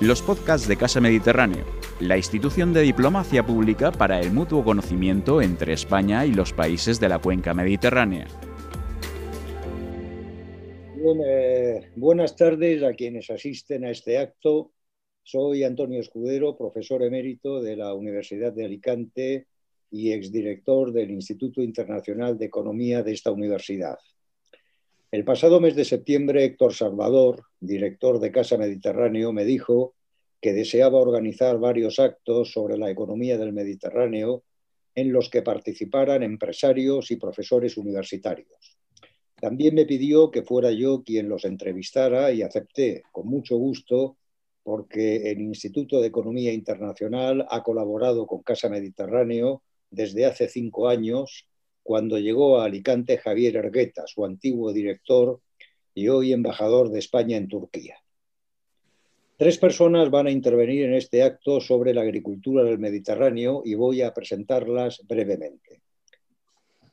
los podcasts de Casa Mediterráneo, la institución de diplomacia pública para el mutuo conocimiento entre España y los países de la cuenca mediterránea. Buenas tardes a quienes asisten a este acto. Soy Antonio Escudero, profesor emérito de la Universidad de Alicante y exdirector del Instituto Internacional de Economía de esta universidad. El pasado mes de septiembre, Héctor Salvador, director de Casa Mediterráneo, me dijo que deseaba organizar varios actos sobre la economía del Mediterráneo en los que participaran empresarios y profesores universitarios. También me pidió que fuera yo quien los entrevistara y acepté con mucho gusto porque el Instituto de Economía Internacional ha colaborado con Casa Mediterráneo desde hace cinco años cuando llegó a Alicante Javier Ergueta, su antiguo director y hoy embajador de España en Turquía. Tres personas van a intervenir en este acto sobre la agricultura del Mediterráneo y voy a presentarlas brevemente.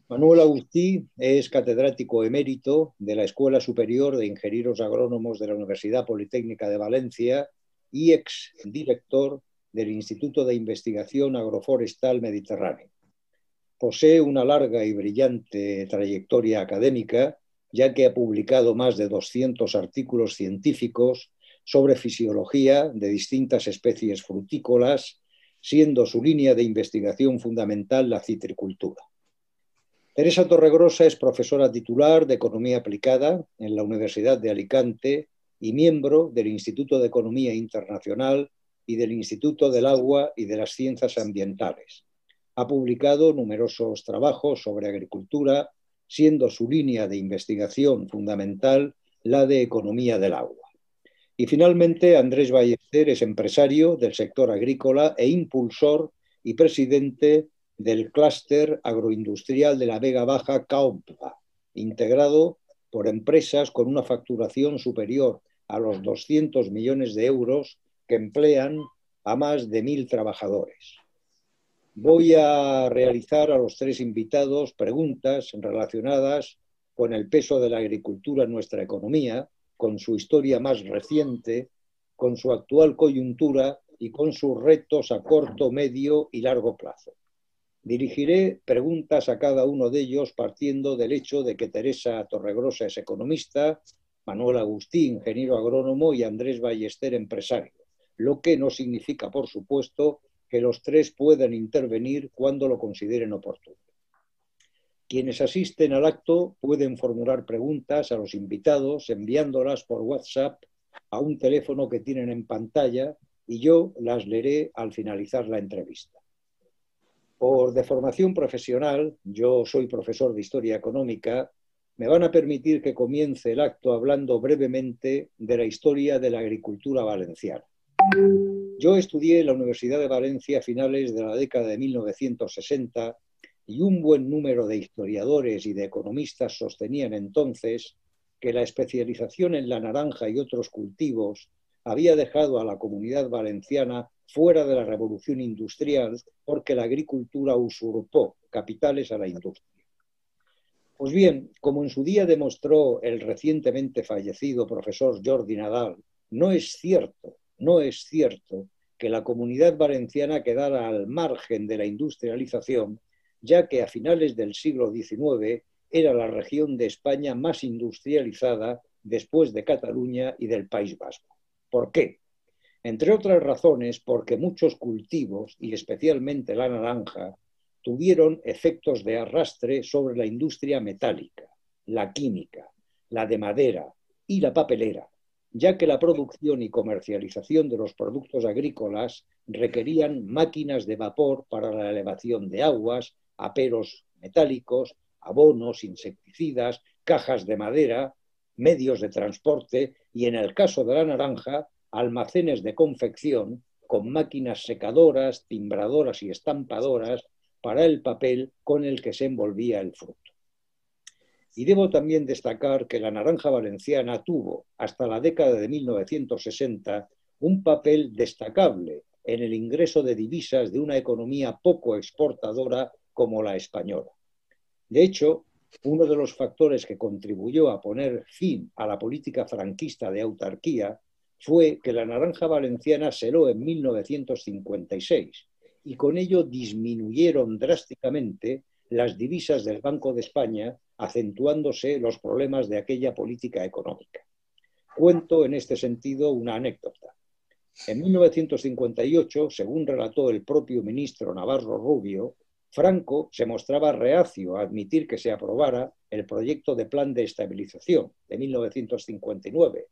Manuel Agustí es catedrático emérito de la Escuela Superior de Ingenieros Agrónomos de la Universidad Politécnica de Valencia y ex director del Instituto de Investigación Agroforestal Mediterráneo. Posee una larga y brillante trayectoria académica, ya que ha publicado más de 200 artículos científicos sobre fisiología de distintas especies frutícolas, siendo su línea de investigación fundamental la citricultura. Teresa Torregrosa es profesora titular de Economía Aplicada en la Universidad de Alicante y miembro del Instituto de Economía Internacional y del Instituto del Agua y de las Ciencias Ambientales ha publicado numerosos trabajos sobre agricultura, siendo su línea de investigación fundamental la de economía del agua. Y finalmente, Andrés Ballester es empresario del sector agrícola e impulsor y presidente del clúster agroindustrial de la Vega Baja CAOMPA, integrado por empresas con una facturación superior a los 200 millones de euros que emplean a más de mil trabajadores. Voy a realizar a los tres invitados preguntas relacionadas con el peso de la agricultura en nuestra economía, con su historia más reciente, con su actual coyuntura y con sus retos a corto, medio y largo plazo. Dirigiré preguntas a cada uno de ellos partiendo del hecho de que Teresa Torregrosa es economista, Manuel Agustín, ingeniero agrónomo y Andrés Ballester, empresario, lo que no significa, por supuesto, que los tres puedan intervenir cuando lo consideren oportuno. Quienes asisten al acto pueden formular preguntas a los invitados enviándolas por WhatsApp a un teléfono que tienen en pantalla y yo las leeré al finalizar la entrevista. Por deformación profesional, yo soy profesor de Historia Económica, me van a permitir que comience el acto hablando brevemente de la historia de la agricultura valenciana. Yo estudié en la Universidad de Valencia a finales de la década de 1960 y un buen número de historiadores y de economistas sostenían entonces que la especialización en la naranja y otros cultivos había dejado a la comunidad valenciana fuera de la revolución industrial porque la agricultura usurpó capitales a la industria. Pues bien, como en su día demostró el recientemente fallecido profesor Jordi Nadal, no es cierto no es cierto que la comunidad valenciana quedara al margen de la industrialización, ya que a finales del siglo XIX era la región de España más industrializada después de Cataluña y del País Vasco. ¿Por qué? Entre otras razones, porque muchos cultivos, y especialmente la naranja, tuvieron efectos de arrastre sobre la industria metálica, la química, la de madera y la papelera, ya que la producción y comercialización de los productos agrícolas requerían máquinas de vapor para la elevación de aguas, aperos metálicos, abonos, insecticidas, cajas de madera, medios de transporte y, en el caso de la naranja, almacenes de confección con máquinas secadoras, timbradoras y estampadoras para el papel con el que se envolvía el fruto. Y debo también destacar que la naranja valenciana tuvo, hasta la década de 1960, un papel destacable en el ingreso de divisas de una economía poco exportadora como la española. De hecho, uno de los factores que contribuyó a poner fin a la política franquista de autarquía fue que la naranja valenciana seló en 1956 y con ello disminuyeron drásticamente las divisas del Banco de España, acentuándose los problemas de aquella política económica. Cuento en este sentido una anécdota. En 1958, según relató el propio ministro Navarro Rubio, Franco se mostraba reacio a admitir que se aprobara el proyecto de plan de estabilización de 1959,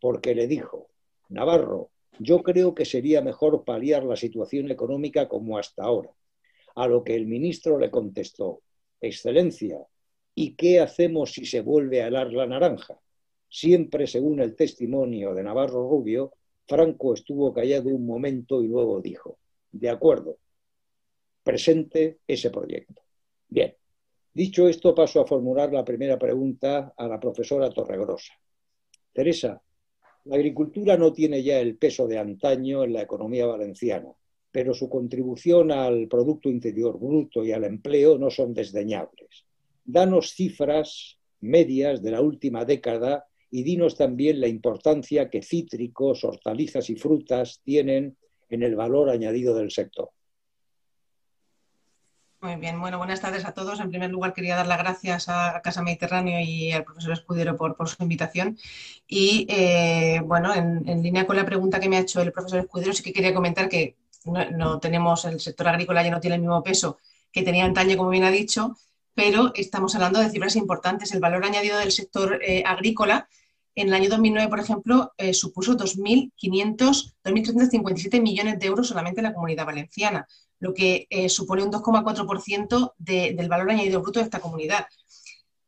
porque le dijo, Navarro, yo creo que sería mejor paliar la situación económica como hasta ahora. A lo que el ministro le contestó, Excelencia, ¿y qué hacemos si se vuelve a helar la naranja? Siempre según el testimonio de Navarro Rubio, Franco estuvo callado un momento y luego dijo, de acuerdo, presente ese proyecto. Bien, dicho esto, paso a formular la primera pregunta a la profesora Torregrosa. Teresa, la agricultura no tiene ya el peso de antaño en la economía valenciana, pero su contribución al Producto Interior Bruto y al empleo no son desdeñables. Danos cifras medias de la última década y dinos también la importancia que cítricos, hortalizas y frutas tienen en el valor añadido del sector. Muy bien, bueno, buenas tardes a todos. En primer lugar, quería dar las gracias a Casa Mediterráneo y al profesor Escudero por, su invitación. Y eh, bueno, en, línea con la pregunta que me ha hecho el profesor Escudero, sí que quería comentar que no, tenemos, el sector agrícola ya no tiene el mismo peso que tenía antaño, como bien ha dicho, pero estamos hablando de cifras importantes. El valor añadido del sector eh, agrícola en el año 2009, por ejemplo, eh, supuso 2.500, 2.357 millones de euros solamente en la comunidad valenciana lo que eh, supone un 2,4% del valor añadido bruto de esta comunidad.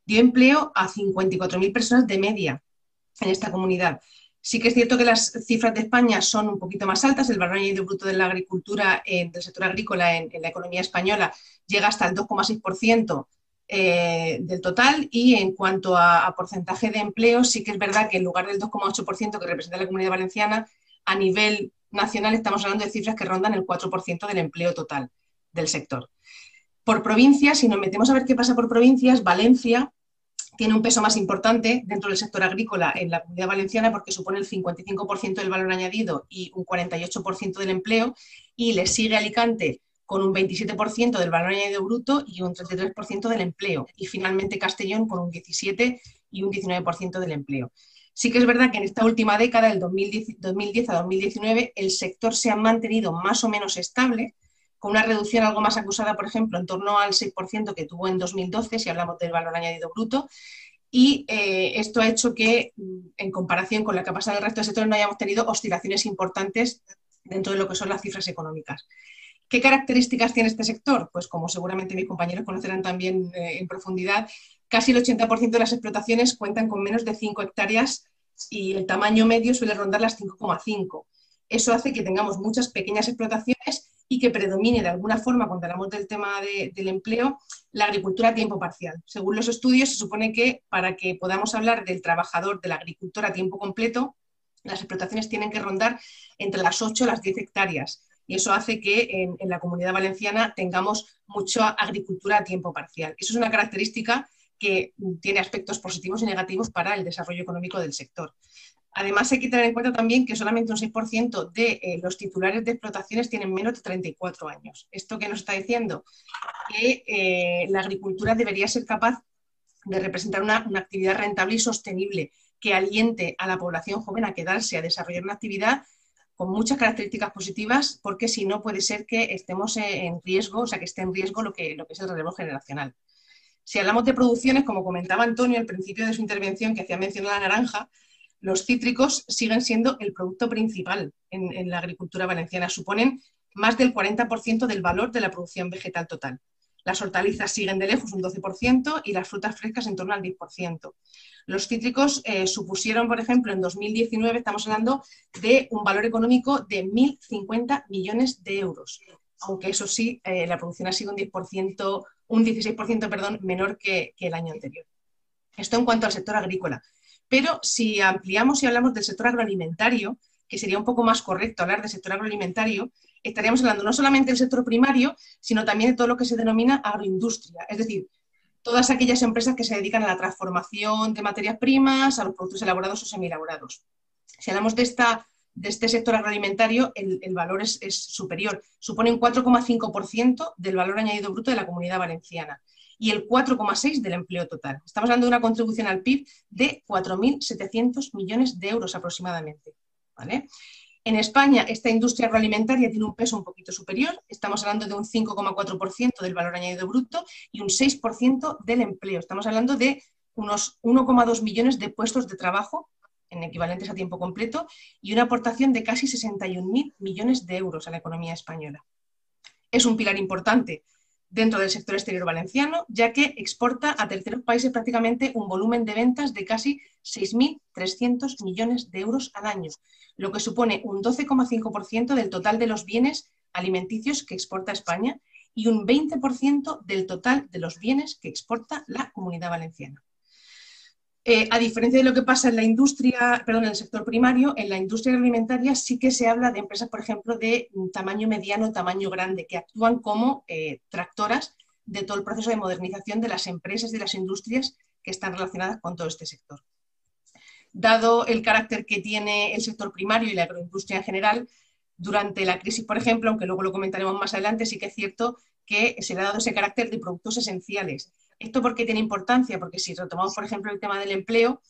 Dio empleo a 54.000 personas de media en esta comunidad. Sí que es cierto que las cifras de España son un poquito más altas. El valor añadido bruto de la agricultura, del sector agrícola en, la economía española, llega hasta el 2,6% eh, del total. Y en cuanto a, a, porcentaje de empleo, sí que es verdad que en lugar del 2,8% que representa la comunidad valenciana, a nivel nacional estamos hablando de cifras que rondan el 4% del empleo total del sector. Por provincias, si nos metemos a ver qué pasa por provincias, Valencia tiene un peso más importante dentro del sector agrícola en la comunidad valenciana porque supone el 55% del valor añadido y un 48% del empleo y le sigue Alicante con un 27% del valor añadido bruto y un 33% del empleo y finalmente Castellón con un 17 y un 19% del empleo. Sí que es verdad que en esta última década, del 2010, a 2019, el sector se ha mantenido más o menos estable, con una reducción algo más acusada, por ejemplo, en torno al 6% que tuvo en 2012, si hablamos del valor añadido bruto, y eh, esto ha hecho que, mm, en comparación con la que ha pasado en el resto del sector, no hayamos tenido oscilaciones importantes dentro de lo que son las cifras económicas. ¿Qué características tiene este sector? Pues como seguramente mis compañeros conocerán también eh, en profundidad, casi el 80% de las explotaciones cuentan con menos de 5 hectáreas y el tamaño medio suele rondar las 5,5. Eso hace que tengamos muchas pequeñas explotaciones y que predomine de alguna forma, cuando hablamos del tema del empleo, la agricultura a tiempo parcial. Según los estudios, se supone que para que podamos hablar del trabajador de la agricultura a tiempo completo, las explotaciones tienen que rondar entre las 8 y las 10 hectáreas y eso hace que en, la comunidad valenciana tengamos mucha agricultura a tiempo parcial. Eso es una característica que tiene aspectos positivos y negativos para el desarrollo económico del sector. Además, hay que tener en cuenta también que solamente un 6% de eh, los titulares de explotaciones tienen menos de 34 años. ¿Esto qué nos está diciendo? Que eh, la agricultura debería ser capaz de representar una, una, actividad rentable y sostenible que aliente a la población joven a quedarse, a desarrollar una actividad con muchas características positivas, porque si no puede ser que estemos en riesgo, o sea, que esté en riesgo lo que, lo que es el relevo generacional. Si hablamos de producciones, como comentaba Antonio al principio de su intervención, que hacía mención a la naranja, los cítricos siguen siendo el producto principal en, en la agricultura valenciana. Suponen más del 40% del valor de la producción vegetal total. Las hortalizas siguen de lejos un 12% y las frutas frescas en torno al 10%. Los cítricos eh, supusieron, por ejemplo, en 2019, estamos hablando de un valor económico de 1.050 millones de euros, aunque eso sí, eh, la producción ha sido un 10%, un 16% perdón, menor que, que el año anterior. Esto en cuanto al sector agrícola. Pero si ampliamos y hablamos del sector agroalimentario, que sería un poco más correcto hablar del sector agroalimentario, estaríamos hablando no solamente del sector primario, sino también de todo lo que se denomina agroindustria, es decir, todas aquellas empresas que se dedican a la transformación de materias primas, a los productos elaborados o semi-elaborados. Si hablamos de, esta, de este sector agroalimentario, el, valor es, superior. Supone un 4,5% del valor añadido bruto de la comunidad valenciana y el 4,6% del empleo total. Estamos hablando de una contribución al PIB de 4.700 millones de euros aproximadamente. ¿vale? En España, esta industria agroalimentaria tiene un peso un poquito superior. Estamos hablando de un 5,4% del valor añadido bruto y un 6% del empleo. Estamos hablando de unos 1,2 millones de puestos de trabajo en equivalentes a tiempo completo y una aportación de casi 61.000 millones de euros a la economía española. Es un pilar importante dentro del sector exterior valenciano, ya que exporta a terceros países prácticamente un volumen de ventas de casi 6.300 millones de euros al año, lo que supone un 12,5% del total de los bienes alimenticios que exporta España y un 20% del total de los bienes que exporta la comunidad valenciana. Eh, a diferencia de lo que pasa en la industria, perdón, en el sector primario, en la industria alimentaria sí que se habla de empresas, por ejemplo, de tamaño mediano, tamaño grande, que actúan como eh, tractoras de todo el proceso de modernización de las empresas, de las industrias que están relacionadas con todo este sector. Dado el carácter que tiene el sector primario y la agroindustria en general, durante la crisis, por ejemplo, aunque luego lo comentaremos más adelante, sí que es cierto que se le ha dado ese carácter de productos esenciales ¿Esto por qué tiene importancia? Porque si retomamos, por ejemplo, el tema del empleo,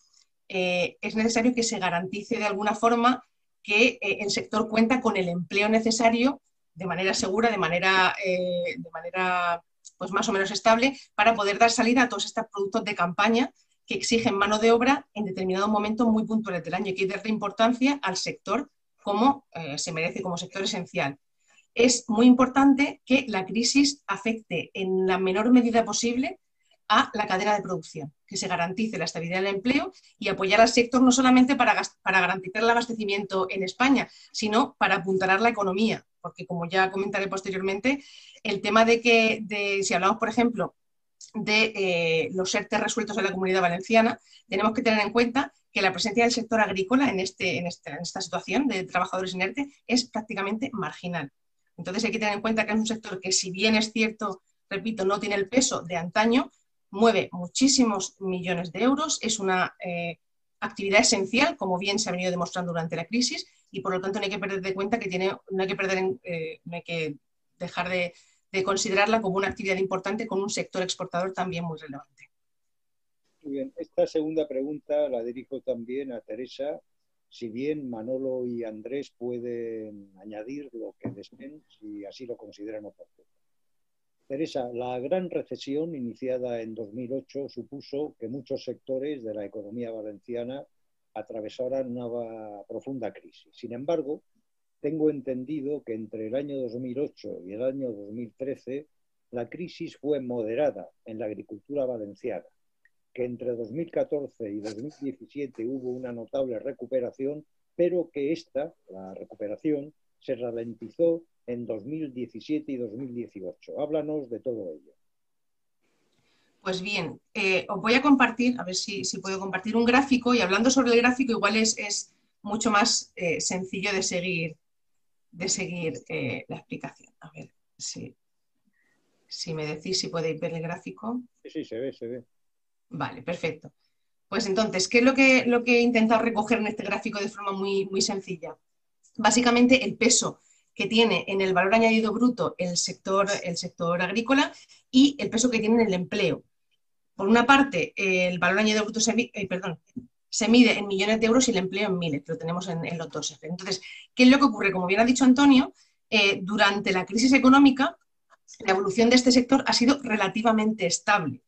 eh, es necesario que se garantice de alguna forma que eh, el sector cuenta con el empleo necesario de manera segura, de manera, eh, de manera pues más o menos estable, para poder dar salida a todos estos productos de campaña que exigen mano de obra en determinados momentos muy puntuales del año. Hay que darle importancia al sector como se merece, como sector esencial. Es muy importante que la crisis afecte en la menor medida posible a la cadena de producción, que se garantice la estabilidad del empleo y apoyar al sector no solamente para, para garantizar el abastecimiento en España, sino para apuntalar la economía, porque como ya comentaré posteriormente, el tema de que, si hablamos, por ejemplo, de eh, los ERTE resueltos en la comunidad valenciana, tenemos que tener en cuenta que la presencia del sector agrícola en, este, en, esta, en esta situación de trabajadores en ERTE es prácticamente marginal. Entonces hay que tener en cuenta que es un sector que, si bien es cierto, repito, no tiene el peso de antaño, mueve muchísimos millones de euros, es una eh, actividad esencial, como bien se ha venido demostrando durante la crisis, y por lo tanto no hay que perder de cuenta que tiene, no hay que perder, eh, no hay que dejar de, considerarla como una actividad importante con un sector exportador también muy relevante. Muy bien, esta segunda pregunta la dirijo también a Teresa. Si bien Manolo y Andrés pueden añadir lo que deseen, si así lo consideran oportuno. Teresa, la gran recesión iniciada en 2008 supuso que muchos sectores de la economía valenciana atravesaran una profunda crisis. Sin embargo, tengo entendido que entre el año 2008 y el año 2013 la crisis fue moderada en la agricultura valenciana, que entre 2014 y 2017 hubo una notable recuperación, pero que esta, la recuperación, se ralentizó en 2017 y 2018. Háblanos de todo ello. Pues bien, eh, os voy a compartir, a ver si, puedo compartir un gráfico y hablando sobre el gráfico igual es, mucho más eh, sencillo de seguir, de seguir eh, la explicación. A ver si, si me decís si podéis ver el gráfico. Sí, sí, se ve, se ve. Vale, perfecto. Pues entonces, ¿qué es lo que, lo que he intentado recoger en este gráfico de forma muy, muy sencilla? Básicamente el peso que tiene en el valor añadido bruto el sector, el sector agrícola y el peso que tiene en el empleo. Por una parte, el valor añadido bruto se, eh, perdón, se mide en millones de euros y el empleo en miles, lo tenemos en, los dos. Entonces, ¿qué es lo que ocurre? Como bien ha dicho Antonio, eh, durante la crisis económica, la evolución de este sector ha sido relativamente estable.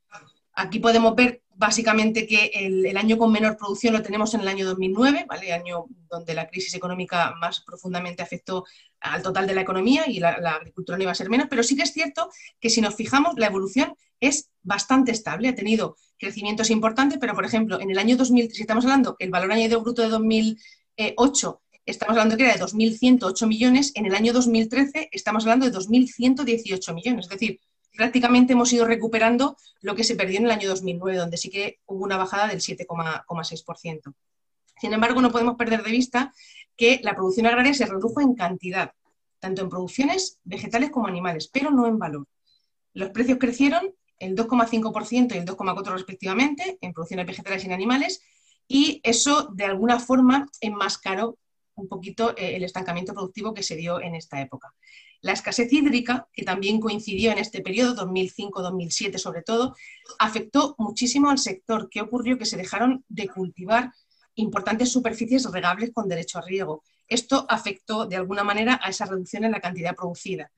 Aquí podemos ver básicamente que el, año con menor producción lo tenemos en el año 2009, ¿vale? el año donde la crisis económica más profundamente afectó al total de la economía y la, agricultura no iba a ser menos, pero sí que es cierto que si nos fijamos, la evolución es bastante estable, ha tenido crecimientos importantes, pero por ejemplo, en el año 2000, si estamos hablando que el valor añadido bruto de 2008 estamos hablando que era de 2.108 millones, en el año 2013 estamos hablando de 2.118 millones, es decir, prácticamente hemos ido recuperando lo que se perdió en el año 2009, donde sí que hubo una bajada del 7,6%. Sin embargo, no podemos perder de vista que la producción agraria se redujo en cantidad, tanto en producciones vegetales como animales, pero no en valor. Los precios crecieron el 2,5% y el 2,4% respectivamente en producciones vegetales y en animales, y eso de alguna forma enmascaró un poquito eh, el estancamiento productivo que se dio en esta época. La escasez hídrica, que también coincidió en este periodo, 2005-2007 sobre todo, afectó muchísimo al sector. ¿Qué ocurrió? Que se dejaron de cultivar importantes superficies regables con derecho a riego. Esto afectó de alguna manera a esa reducción en la cantidad producida.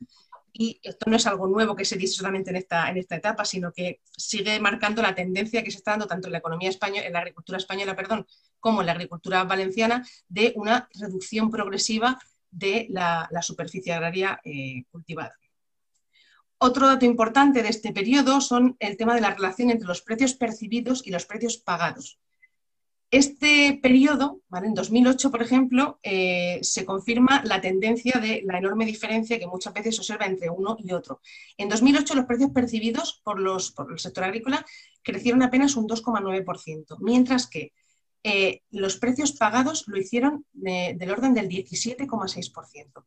Y esto no es algo nuevo que se dice solamente en esta, en esta etapa, sino que sigue marcando la tendencia que se está dando tanto en la economía española, en la agricultura española, perdón, como en la agricultura valenciana, de una reducción progresiva de la, superficie agraria eh, cultivada. Otro dato importante de este periodo son el tema de la relación entre los precios percibidos y los precios pagados. Este periodo, en 2008, por ejemplo, eh, se confirma la tendencia de la enorme diferencia que muchas veces se observa entre uno y otro. En 2008 los precios percibidos por, los, por el sector agrícola crecieron apenas un 2,9%, mientras que eh, los precios pagados lo hicieron del orden del 17,6%.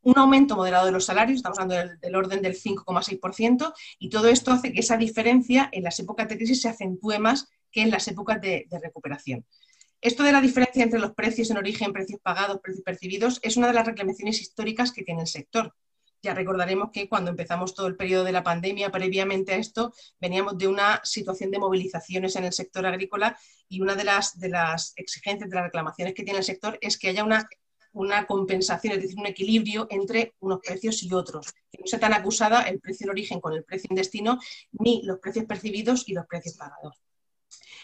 Un aumento moderado de los salarios, estamos hablando del, orden del 5,6%, y todo esto hace que esa diferencia en las épocas de crisis se acentúe más que en las épocas de, recuperación. Esto de la diferencia entre los precios en origen, precios pagados, precios percibidos, es una de las reclamaciones históricas que tiene el sector. Ya recordaremos que cuando empezamos todo el periodo de la pandemia, previamente a esto, veníamos de una situación de movilizaciones en el sector agrícola y una de las, de las exigencias, de las reclamaciones que tiene el sector es que haya una, una compensación, es decir, un equilibrio entre unos precios y otros. Que no sea tan acusada el precio en origen con el precio en destino, ni los precios percibidos y los precios pagados.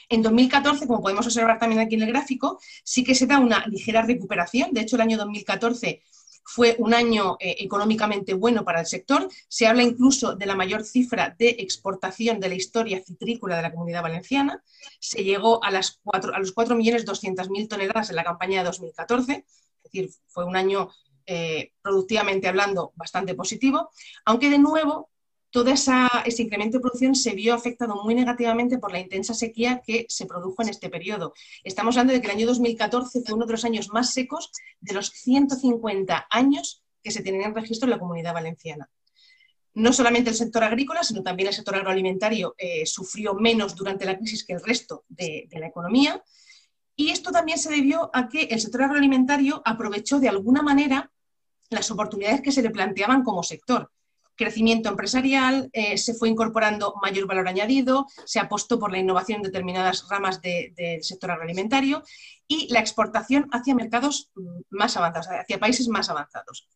En 2014, como podemos observar también aquí en el gráfico, sí que se da una ligera recuperación. De hecho, el año 2014 fue un año eh, económicamente bueno para el sector. Se habla incluso de la mayor cifra de exportación de la historia citrícola de la comunidad valenciana. Se llegó a, las a los 4.200.000 toneladas en la campaña de 2014, es decir, fue un año eh, productivamente hablando bastante positivo, aunque de nuevo todo ese incremento de producción se vio afectado muy negativamente por la intensa sequía que se produjo en este periodo. Estamos hablando de que el año 2014 fue uno de los años más secos de los 150 años que se tienen en registro en la comunidad valenciana. No solamente el sector agrícola, sino también el sector agroalimentario eh, sufrió menos durante la crisis que el resto de la economía. Y esto también se debió a que el sector agroalimentario aprovechó de alguna manera las oportunidades que se le planteaban como sector crecimiento empresarial, eh, se fue incorporando mayor valor añadido, se apostó por la innovación en determinadas ramas del sector agroalimentario y la exportación hacia mercados más avanzados, hacia países más avanzados.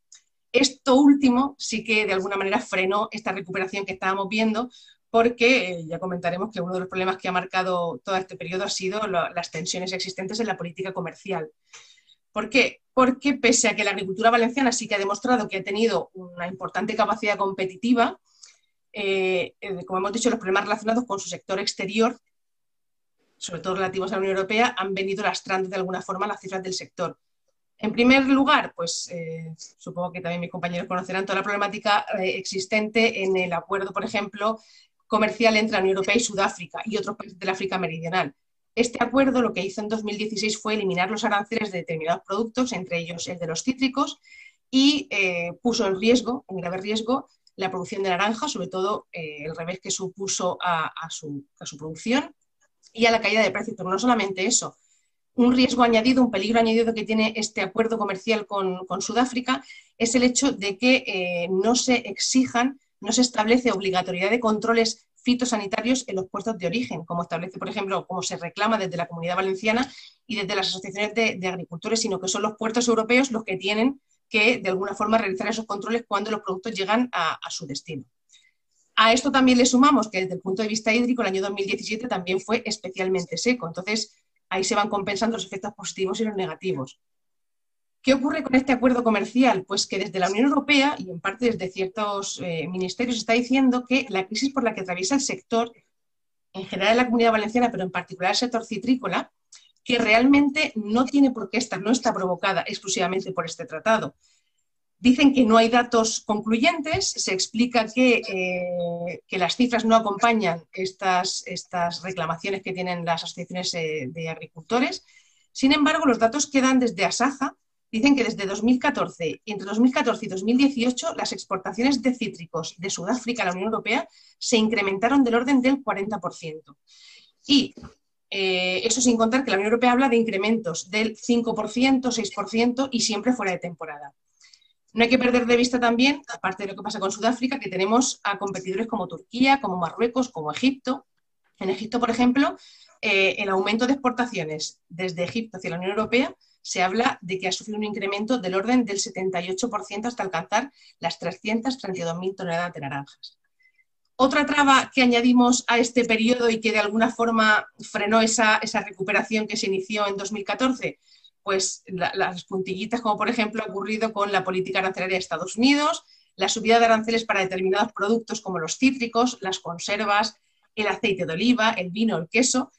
Esto último sí que de alguna manera frenó esta recuperación que estábamos viendo porque eh, ya comentaremos que uno de los problemas que ha marcado todo este periodo ha sido las tensiones existentes en la política comercial. ¿Por qué? Porque pese a que la agricultura valenciana sí que ha demostrado que ha tenido una importante capacidad competitiva, eh, eh, como hemos dicho, los problemas relacionados con su sector exterior, sobre todo relativos a la Unión Europea, han venido lastrando de alguna forma las cifras del sector. En primer lugar, pues eh, supongo que también mis compañeros conocerán toda la problemática existente en el acuerdo, por ejemplo, comercial entre la Unión Europea y Sudáfrica y otros países del África Meridional. Este acuerdo lo que hizo en 2016 fue eliminar los aranceles de determinados productos, entre ellos el de los cítricos, y eh, puso en riesgo, en grave riesgo, la producción de naranja, sobre todo eh, el revés que supuso a, su, producción y a la caída de precios. Pero no solamente eso, un riesgo añadido, un peligro añadido que tiene este acuerdo comercial con, Sudáfrica es el hecho de que eh, no se exijan, no se establece obligatoriedad de controles fitosanitarios en los puestos de origen, como establece, por ejemplo, como se reclama desde la Comunidad Valenciana y desde las asociaciones de, agricultores, sino que son los puertos europeos los que tienen que, de alguna forma, realizar esos controles cuando los productos llegan a, su destino. A esto también le sumamos que desde el punto de vista hídrico el año 2017 también fue especialmente seco, entonces ahí se van compensando los efectos positivos y los negativos. ¿Qué ocurre con este acuerdo comercial? Pues que desde la Unión Europea y en parte desde ciertos eh, ministerios está diciendo que la crisis por la que atraviesa el sector, en general en la comunidad valenciana, pero en particular el sector citrícola, que realmente no tiene por qué estar, no está provocada exclusivamente por este tratado. Dicen que no hay datos concluyentes, se explica que, eh, que las cifras no acompañan estas, estas, reclamaciones que tienen las asociaciones eh, de agricultores. Sin embargo, los datos que dan desde Asaja dicen que desde 2014, entre 2014 y 2018, las exportaciones de cítricos de Sudáfrica a la Unión Europea se incrementaron del orden del 40%. Y Eh, eso sin contar que la Unión Europea habla de incrementos del 5%, 6% y siempre fuera de temporada. No hay que perder de vista también, aparte de lo que pasa con Sudáfrica, que tenemos a competidores como Turquía, como Marruecos, como Egipto. En Egipto, por ejemplo, eh, el aumento de exportaciones desde Egipto hacia la Unión Europea se habla de que ha sufrido un incremento del orden del 78% hasta alcanzar las 332.000 toneladas de naranjas. Otra traba que añadimos a este periodo y que de alguna forma frenó esa, esa recuperación que se inició en 2014, pues las puntillitas, como por ejemplo ha ocurrido con la política arancelaria de Estados Unidos, la subida de aranceles para determinados productos como los cítricos, las conservas, el aceite de oliva, el vino, el queso,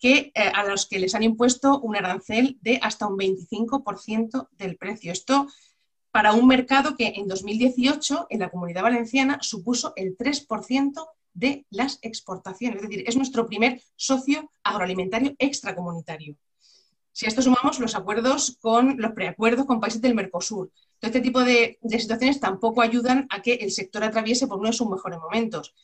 que, eh, a los que les han impuesto un arancel de hasta un 25% del precio. Esto para un mercado que en 2018 en la comunidad valenciana supuso el 3% de las exportaciones. Es decir, es nuestro primer socio agroalimentario extracomunitario. Si a esto sumamos los acuerdos con los preacuerdos con países del Mercosur, todo este tipo de, de situaciones tampoco ayudan a que el sector atraviese por uno de sus mejores momentos.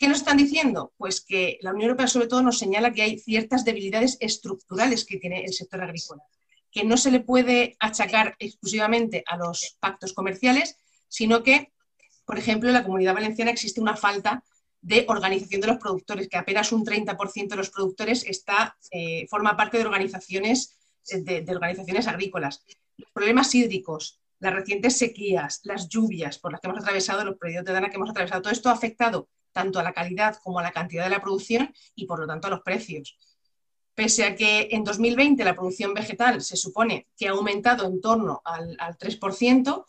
¿Qué nos están diciendo? Pues que la Unión Europea sobre todo nos señala que hay ciertas debilidades estructurales que tiene el sector agrícola, que no se le puede achacar exclusivamente a los pactos comerciales, sino que, por ejemplo, en la comunidad valenciana existe una falta de organización de los productores, que apenas un 30% de los productores está, eh, forma parte de organizaciones, de, de organizaciones agrícolas. Los problemas hídricos, las recientes sequías, las lluvias por las que hemos atravesado, los periodos de dana que hemos atravesado, todo esto ha afectado tanto a la calidad como a la cantidad de la producción y por lo tanto a los precios. Pese a que en 2020 la producción vegetal se supone que ha aumentado en torno al, 3%,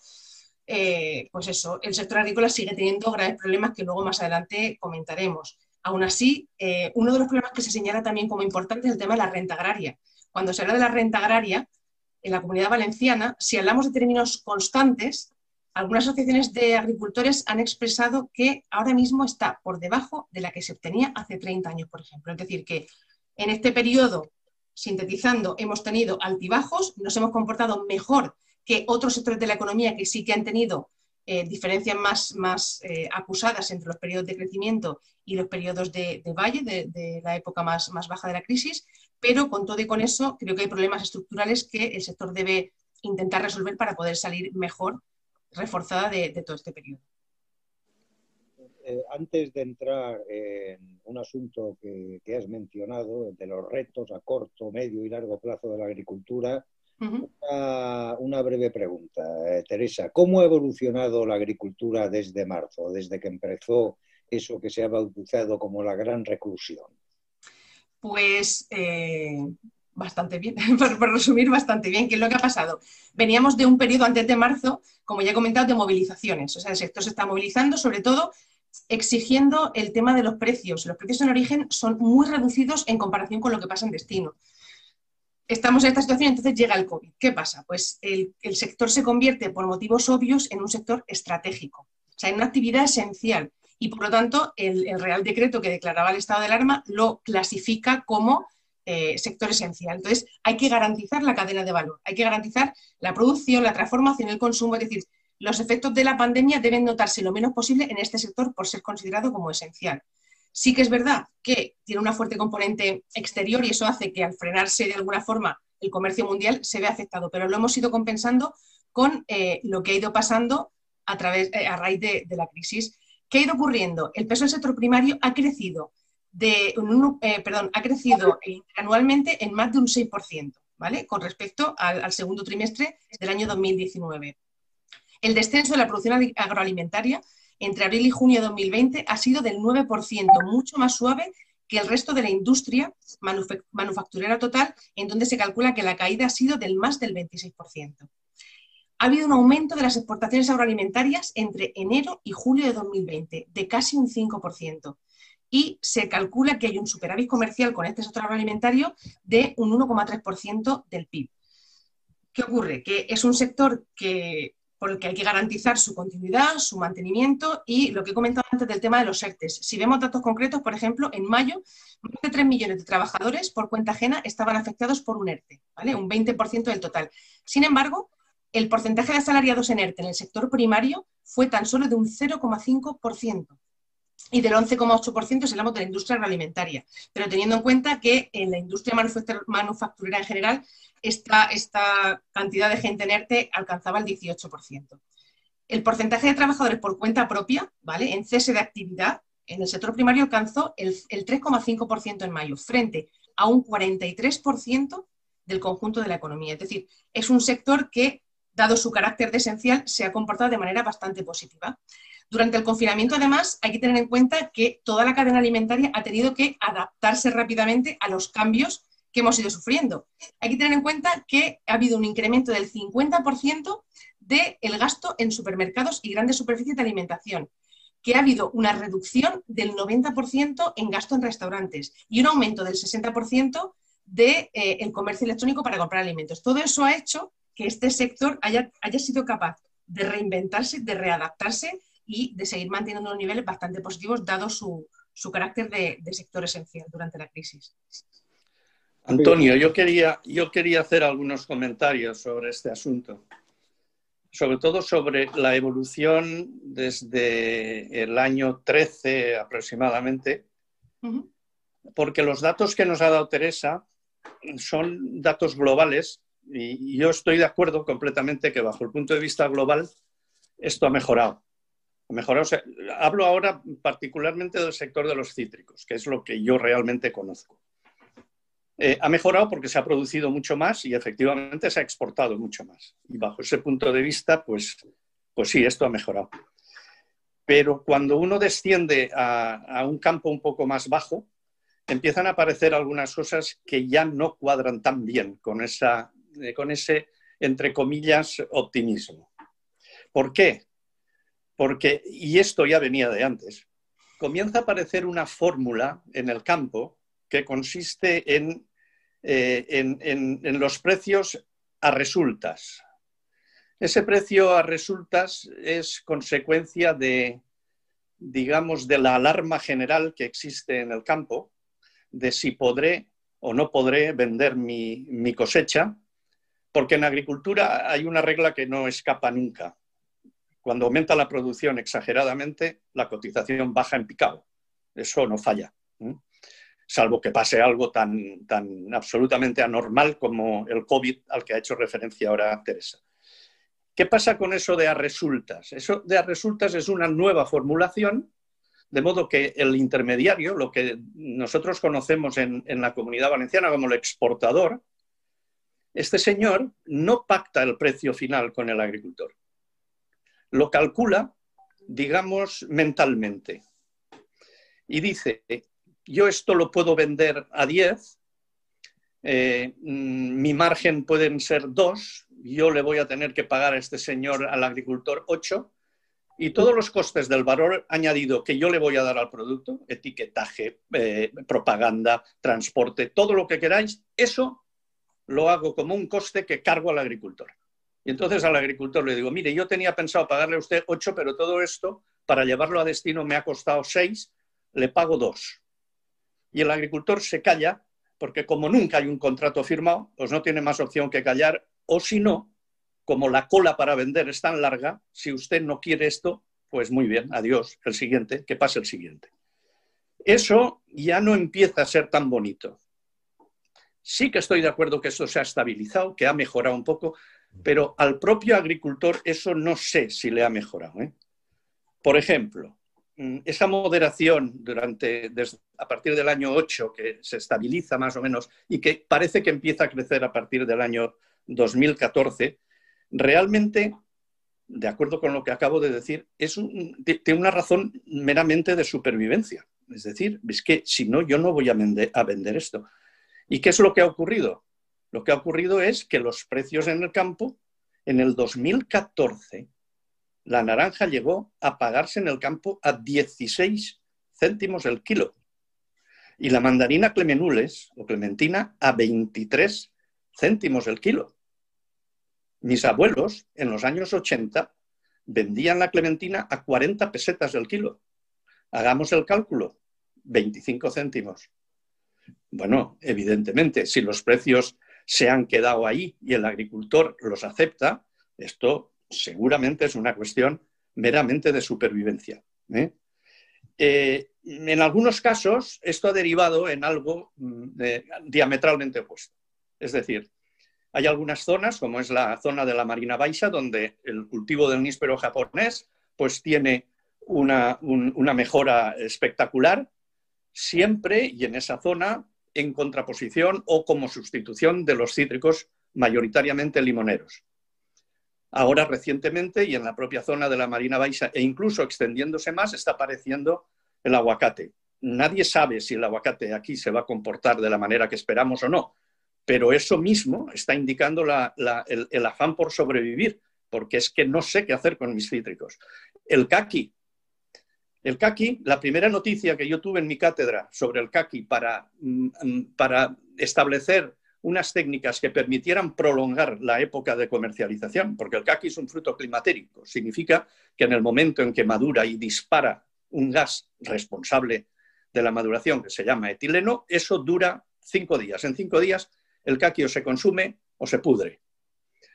eh, pues eso, el sector agrícola sigue teniendo graves problemas que luego más adelante comentaremos. Aún así, eh, uno de los problemas que se señala también como importante es el tema de la renta agraria. Cuando se habla de la renta agraria, en la comunidad valenciana, si hablamos de términos constantes, algunas asociaciones de agricultores han expresado que ahora mismo está por debajo de la que se obtenía hace 30 años, por ejemplo. Es decir, que en este periodo, sintetizando, hemos tenido altibajos, nos hemos comportado mejor que otros sectores de la economía que sí que han tenido eh, diferencias más, más eh, acusadas entre los periodos de crecimiento y los periodos de, valle, de, la época más, más baja de la crisis, pero con todo y con eso creo que hay problemas estructurales que el sector debe intentar resolver para poder salir mejor reforzada de, todo este periodo. Eh, antes de entrar en un asunto que, has mencionado, de los retos a corto, medio y largo plazo de la agricultura, una, breve pregunta. Eh, Teresa, ¿cómo ha evolucionado la agricultura desde marzo, desde que empezó eso que se ha bautizado como la gran reclusión? Pues eh, bastante bien, por, resumir bastante bien, ¿qué es lo que ha pasado? Veníamos de un periodo antes de marzo, como ya he comentado, de movilizaciones. O sea, el sector se está movilizando, sobre todo exigiendo el tema de los precios. Los precios en origen son muy reducidos en comparación con lo que pasa en destino. Estamos en esta situación, entonces llega el COVID. ¿Qué pasa? Pues el, sector se convierte, por motivos obvios, en un sector estratégico, o sea, en una actividad esencial. Y por lo tanto, el, el Real Decreto que declaraba el estado de alarma lo clasifica como eh, sector esencial. Entonces, hay que garantizar la cadena de valor, hay que garantizar la producción, la transformación, el consumo, es decir, los efectos de la pandemia deben notarse lo menos posible en este sector por ser considerado como esencial. Sí que es verdad que tiene una fuerte componente exterior y eso hace que al frenarse de alguna forma el comercio mundial se vea afectado, pero lo hemos ido compensando con eh, lo que ha ido pasando a, través, eh, a raíz de, de la crisis. ¿Qué ha ido ocurriendo? El peso del sector primario ha crecido de un, eh, perdón, ha crecido anualmente en más de un 6%, ¿vale? Con respecto al, segundo trimestre del año 2019. El descenso de la producción agroalimentaria entre abril y junio de 2020 ha sido del 9%, mucho más suave que el resto de la industria manufacturera total, en donde se calcula que la caída ha sido del más del 26%. Ha habido un aumento de las exportaciones agroalimentarias entre enero y julio de 2020, de casi un 5% y se calcula que hay un superávit comercial con este sector agroalimentario de un 1,3% del PIB. ¿Qué ocurre? Que es un sector que, por el que hay que garantizar su continuidad, su mantenimiento y lo que he comentado antes del tema de los ERTES. Si vemos datos concretos, por ejemplo, en mayo, más de 3 millones de trabajadores por cuenta ajena estaban afectados por un ERTE, ¿vale? un 20% del total. Sin embargo, el porcentaje de asalariados en ERTE en el sector primario fue tan solo de un 0,5%. Y del 11,8% es el de la industria agroalimentaria. Pero teniendo en cuenta que en la industria manufacturera en general esta, esta cantidad de gente en alcanzaba el 18%. El porcentaje de trabajadores por cuenta propia, ¿vale? En cese de actividad, en el sector primario alcanzó el, el 3,5% en mayo, frente a un 43% del conjunto de la economía. Es decir, es un sector que, dado su carácter de esencial, se ha comportado de manera bastante positiva. Durante el confinamiento, además, hay que tener en cuenta que toda la cadena alimentaria ha tenido que adaptarse rápidamente a los cambios que hemos ido sufriendo. Hay que tener en cuenta que ha habido un incremento del 50% del gasto en supermercados y grandes superficies de alimentación, que ha habido una reducción del 90% en gasto en restaurantes y un aumento del 60% del de, eh, comercio electrónico para comprar alimentos. Todo eso ha hecho que este sector haya, haya sido capaz de reinventarse, de readaptarse y de seguir manteniendo unos niveles bastante positivos, dado su, carácter de, sector esencial durante la crisis. Antonio, yo quería, yo quería hacer algunos comentarios sobre este asunto, sobre todo sobre la evolución desde el año 13 aproximadamente, porque los datos que nos ha dado Teresa son datos globales y yo estoy de acuerdo completamente que bajo el punto de vista global esto ha mejorado mejorar. hablo ahora particularmente del sector de los cítricos, que es lo que yo realmente conozco. Eh, ha mejorado porque se ha producido mucho más y efectivamente se ha exportado mucho más. Y bajo ese punto de vista, pues, pues sí, esto ha mejorado. Pero cuando uno desciende a, un campo un poco más bajo, empiezan a aparecer algunas cosas que ya no cuadran tan bien con, esa, eh, con ese, entre comillas, optimismo. ¿Por qué? Porque, y esto ya venía de antes, comienza a aparecer una fórmula en el campo que consiste en, eh, en, los precios a resultas. Ese precio a resultas es consecuencia de, digamos, de la alarma general que existe en el campo, de si podré o no podré vender mi, mi cosecha, porque en agricultura hay una regla que no escapa nunca. Cuando aumenta la producción exageradamente, la cotización baja en picado. Eso no falla. Salvo que pase algo tan, tan absolutamente anormal como el COVID al que ha hecho referencia ahora Teresa. ¿Qué pasa con eso de a resultas? Eso de a resultas es una nueva formulación, de modo que el intermediario, lo que nosotros conocemos en, en la comunidad valenciana como el exportador, este señor no pacta el precio final con el agricultor lo calcula, digamos, mentalmente. Y dice, yo esto lo puedo vender a 10, eh, mm, mi margen pueden ser 2, yo le voy a tener que pagar a este señor, al agricultor, 8, y todos los costes del valor añadido que yo le voy a dar al producto, etiquetaje, eh, propaganda, transporte, todo lo que queráis, eso lo hago como un coste que cargo al agricultor. Y entonces al agricultor le digo, mire, yo tenía pensado pagarle a usted 8, pero todo esto, para llevarlo a destino, me ha costado 6, le pago 2. Y el agricultor se calla, porque como nunca hay un contrato firmado, pues no tiene más opción que callar, o si no, como la cola para vender es tan larga, si usted no quiere esto, pues muy bien, adiós, el siguiente, que pase el siguiente. Eso ya no empieza a ser tan bonito. Sí que estoy de acuerdo que esto se ha estabilizado, que ha mejorado un poco, pero al propio agricultor eso no sé si le ha mejorado. ¿eh? Por ejemplo, mm, esa moderación durante, a partir del año 8, que se estabiliza más o menos y que parece que empieza a crecer a partir del año 2014, realmente, de acuerdo con lo que acabo de decir, es tiene una razón meramente de supervivencia. Es decir, es que si no, yo no voy a vender esto. ¿Y qué es lo que ha ocurrido? Lo que ha ocurrido es que los precios en el campo, en el 2014, la naranja llegó a pagarse en el campo a 16 céntimos el kilo. Y la mandarina clemenules o clementina a 23 céntimos el kilo. Mis abuelos en los años 80 vendían la clementina a 40 pesetas el kilo. Hagamos el cálculo, 25 céntimos. Bueno, evidentemente, si los precios se han quedado ahí y el agricultor los acepta, esto seguramente es una cuestión meramente de supervivencia. ¿eh? Eh, en algunos casos, esto ha derivado en algo mm, diametralmente opuesto. Es decir, hay algunas zonas, como es la zona de la Marina Baixa, donde el cultivo del níspero japonés pues tiene una, una mejora espectacular, siempre y en esa zona en contraposición o como sustitución de los cítricos mayoritariamente limoneros. Ahora recientemente y en la propia zona de la Marina Baixa e incluso extendiéndose más está apareciendo el aguacate. Nadie sabe si el aguacate aquí se va a comportar de la manera que esperamos o no, pero eso mismo está indicando el, el, afán por sobrevivir, porque es que no sé qué hacer con mis cítricos. El caqui. El caqui, la primera noticia que yo tuve en mi cátedra sobre el caqui para, mm, mm, para establecer unas técnicas que permitieran prolongar la época de comercialización, porque el caqui es un fruto climatérico, significa que en el momento en que madura y dispara un gas responsable de la maduración que se llama etileno, eso dura cinco días. En cinco días el caqui o se consume o se pudre.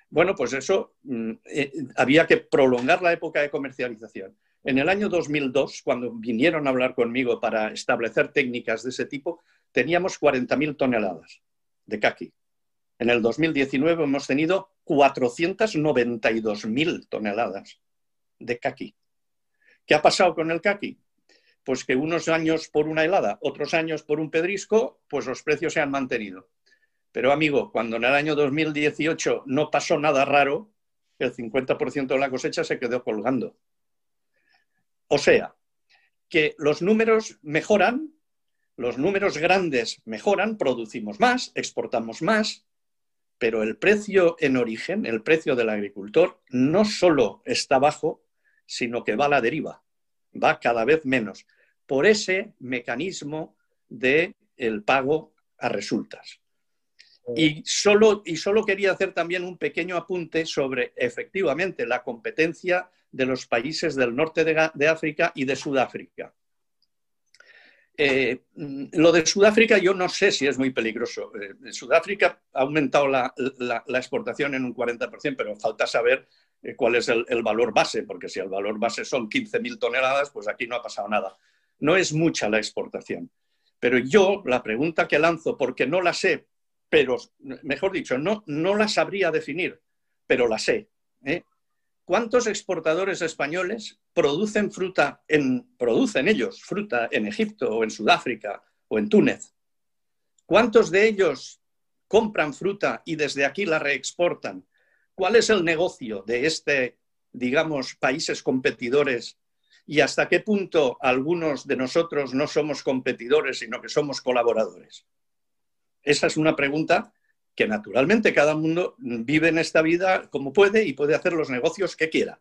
Bueno, pues eso mm, eh, había que prolongar la época de comercialización. En el año 2002, cuando vinieron a hablar conmigo para establecer técnicas de ese tipo, teníamos 40.000 toneladas de caqui. En el 2019 hemos tenido 492.000 toneladas de caqui. ¿Qué ha pasado con el caqui? Pues que unos años por una helada, otros años por un pedrisco, pues los precios se han mantenido. Pero amigo, cuando en el año 2018 no pasó nada raro, el 50% de la cosecha se quedó colgando. O sea, que los números mejoran los números grandes mejoran, producimos más, exportamos más, pero el precio en origen, el precio del agricultor, no solo está bajo, sino que va a la deriva, va cada vez menos, por ese mecanismo del el pago a resultas. Y solo, y solo quería hacer también un pequeño apunte sobre efectivamente la competencia de los países del norte de África y de Sudáfrica. Eh, lo de Sudáfrica yo no sé si es muy peligroso. Eh, Sudáfrica ha aumentado la, exportación en un 40%, pero falta saber eh, cuál es el, valor base, porque si el valor base son 15.000 toneladas, pues aquí no ha pasado nada. No es mucha la exportación. Pero yo la pregunta que lanzo, porque no la sé, pero mejor dicho, no, no la sabría definir, pero la sé. ¿Cuántos exportadores españoles producen fruta en, producen ellos fruta en Egipto o en Sudáfrica o en Túnez? ¿Cuántos de ellos compran fruta y desde aquí la reexportan? ¿Cuál es el negocio de este, digamos, países competidores y hasta qué punto algunos de nosotros no somos competidores, sino que somos colaboradores? Esa es una pregunta que naturalmente cada mundo vive en esta vida como puede y puede hacer los negocios que quiera.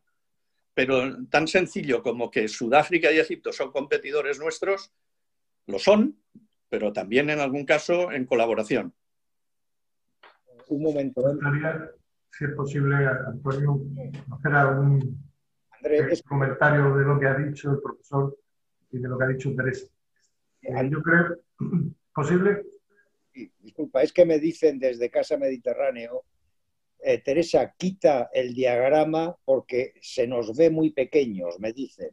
Pero tan sencillo como que Sudáfrica y Egipto son competidores nuestros, lo son, pero también en algún caso en colaboración. Un momento. si es posible, Antonio, hacer algún comentario de lo que ha dicho el profesor y de lo que ha dicho Teresa. Eh, yo creo, ¿posible? Disculpa, es que me dicen desde Casa Mediterráneo, eh, Teresa, quita el diagrama porque se nos ve muy pequeños, me dicen.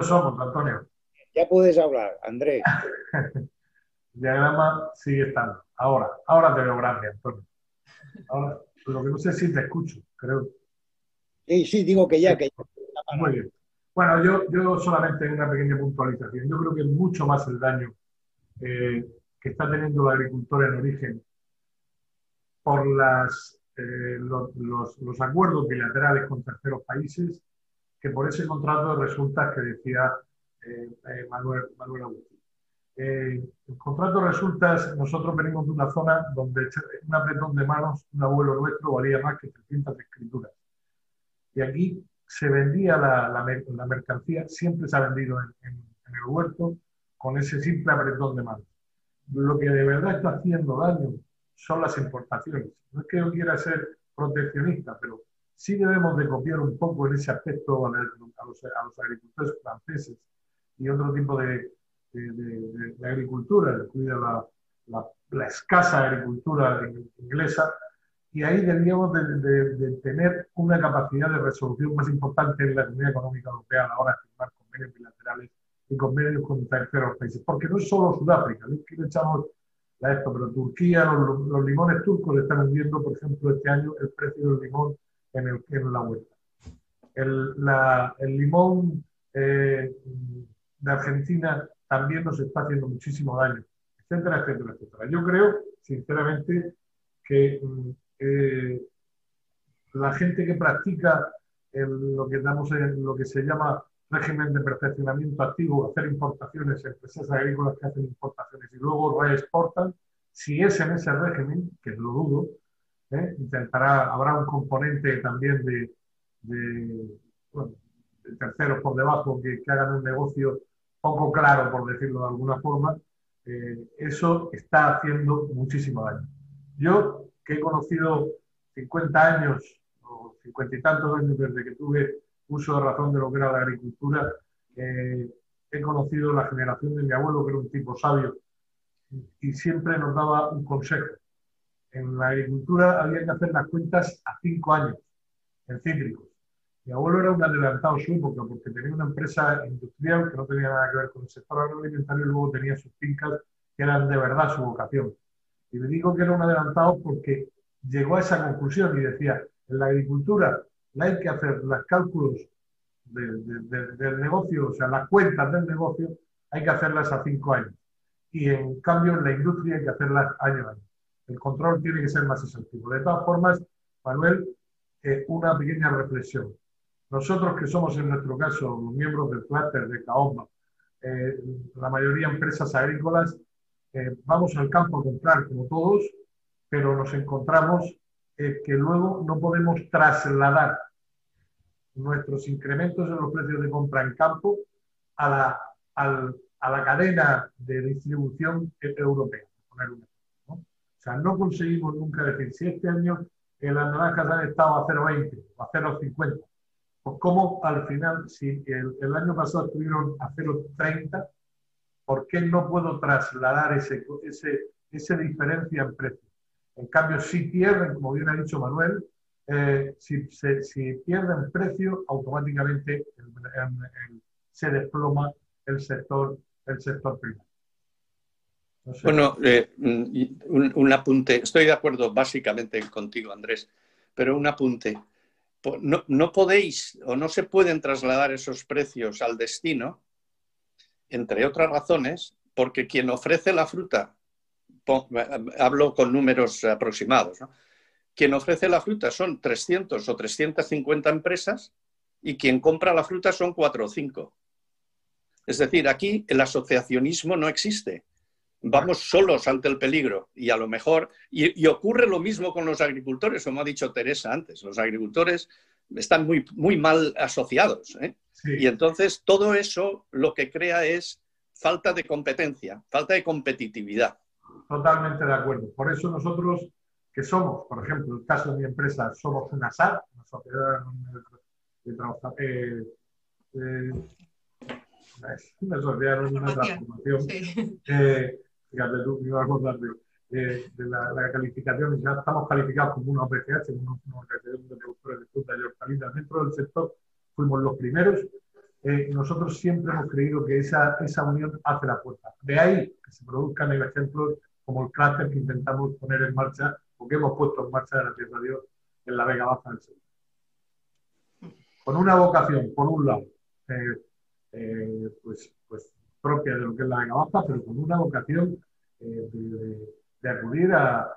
somos, Antonio. Ya puedes hablar, Andrés. el diagrama sigue estando. Ahora, ahora te veo grande, Antonio. Ahora, lo que no sé si te escucho, creo. Sí, sí, digo que ya, que Muy bien. Bueno, yo, yo solamente una pequeña puntualización. Yo creo que es mucho más el daño eh, que está teniendo la agricultura en origen por las, eh, los, los, acuerdos bilaterales con terceros países que por ese contrato de resultas que decía eh, eh, Manuel, Manuel Agustín. el contrato de resultas, nosotros venimos de una zona donde un apretón de manos, un abuelo nuestro valía más que 300 escrituras. Y aquí se vendía la, la, mercancía, siempre se ha vendido en, en el huerto con ese simple apretón de manos lo que de verdad está haciendo daño son las importaciones. No es que yo quiera ser proteccionista, pero sí debemos de copiar un poco en ese aspecto a, los, agricultores franceses y otro tipo de, agricultura, incluida la, la, escasa agricultura inglesa, y ahí deberíamos de, tener una capacidad de resolución más importante en la Comunidad Económica Europea a la hora de firmar convenios bilaterales y convenios con terceros países. Porque no es solo Sudáfrica, que le echamos a esto, pero Turquía, los, limones turcos están vendiendo, por ejemplo, este año el precio del limón en, la huerta. El, el limón eh, de Argentina también nos está haciendo muchísimo daño, etcétera, etcétera, etcétera. Yo creo, sinceramente, que mm, eh, la gente que practica lo, que damos en, lo que se llama régimen de perfeccionamiento activo, hacer importaciones, empresas agrícolas que hacen importaciones y luego reexportan, si es en ese régimen, que lo dudo, ¿eh? intentará, habrá un componente también de, de, terceros por debajo que, hagan un negocio poco claro, por decirlo de alguna forma, eh, eso está haciendo muchísimo daño. Yo, que he conocido 50 años o 50 y tantos años desde que tuve uso de razón de lo que era la agricultura, eh, he conocido la generación de mi abuelo, que era un tipo sabio, y siempre nos daba un consejo. En la agricultura había que hacer las cuentas a cinco años, en cítricos. Mi abuelo era un adelantado su época porque tenía una empresa industrial que no tenía nada que ver con el sector agroalimentario y luego tenía sus fincas que eran de verdad su vocación. Y le digo que era un adelantado porque llegó a esa conclusión y decía, en la agricultura hay que hacer los cálculos del negocio, o sea, las cuentas del negocio, hay que hacerlas a cinco años. Y en cambio en la industria hay que hacerlas año a año. El control tiene que ser más exhaustivo. De todas formas, Manuel, eh, una pequeña reflexión. Nosotros que somos en nuestro caso los miembros del clúster de Caomba, eh, la mayoría empresas agrícolas, eh, vamos al campo a comprar como todos, pero nos encontramos que luego no podemos trasladar nuestros incrementos en los precios de compra en campo a la, a la cadena de distribución europea. O sea, no conseguimos nunca decir si este año las naranjas han estado a 0,20 o a 0,50 pues cómo al final, si el, año pasado estuvieron a 0,30, ¿por qué no puedo trasladar ese, ese, esa diferencia en precio? En cambio, si pierden, como bien ha dicho Manuel, eh, si, si, pierden precio, automáticamente se desploma el sector, el sector primario. Bueno, eh, un, apunte. Estoy de acuerdo básicamente contigo, Andrés, pero un apunte no, podéis o no se pueden trasladar esos precios al destino, entre otras razones, porque quien ofrece la fruta, hablo con números aproximados, quien ofrece la fruta son 300 o 350 empresas y quien compra la fruta son 4 o 5. Es decir, aquí el asociacionismo no existe. Vamos solos ante el peligro y a lo mejor, y, ocurre lo mismo con los agricultores, como ha dicho Teresa antes, los agricultores están muy, muy mal asociados. ¿eh? Y entonces todo eso lo que crea es falta de competencia, falta de competitividad. Totalmente de acuerdo. Por eso nosotros, que somos, por ejemplo, en el caso de mi empresa, somos una SAT, una sociedad de, trabajo, eh, eh, una sociedad de transformación, eh, fíjate tú, me iba a acordar de, la, calificación, ya estamos calificados como una OPCH, como una, organización de productores de fruta y hortalizas. Dentro del sector fuimos los primeros. Eh, nosotros siempre hemos creído que esa, esa unión hace la puerta. De ahí que se produzcan ejemplos como el cráter que intentamos poner en marcha, o que hemos puesto en marcha, gracias a Dios, en la Vega Baja del sector. Con una vocación, por un lado, eh, eh, pues, pues propia de lo que es la Vega Baja, pero con una vocación eh, de, acudir a,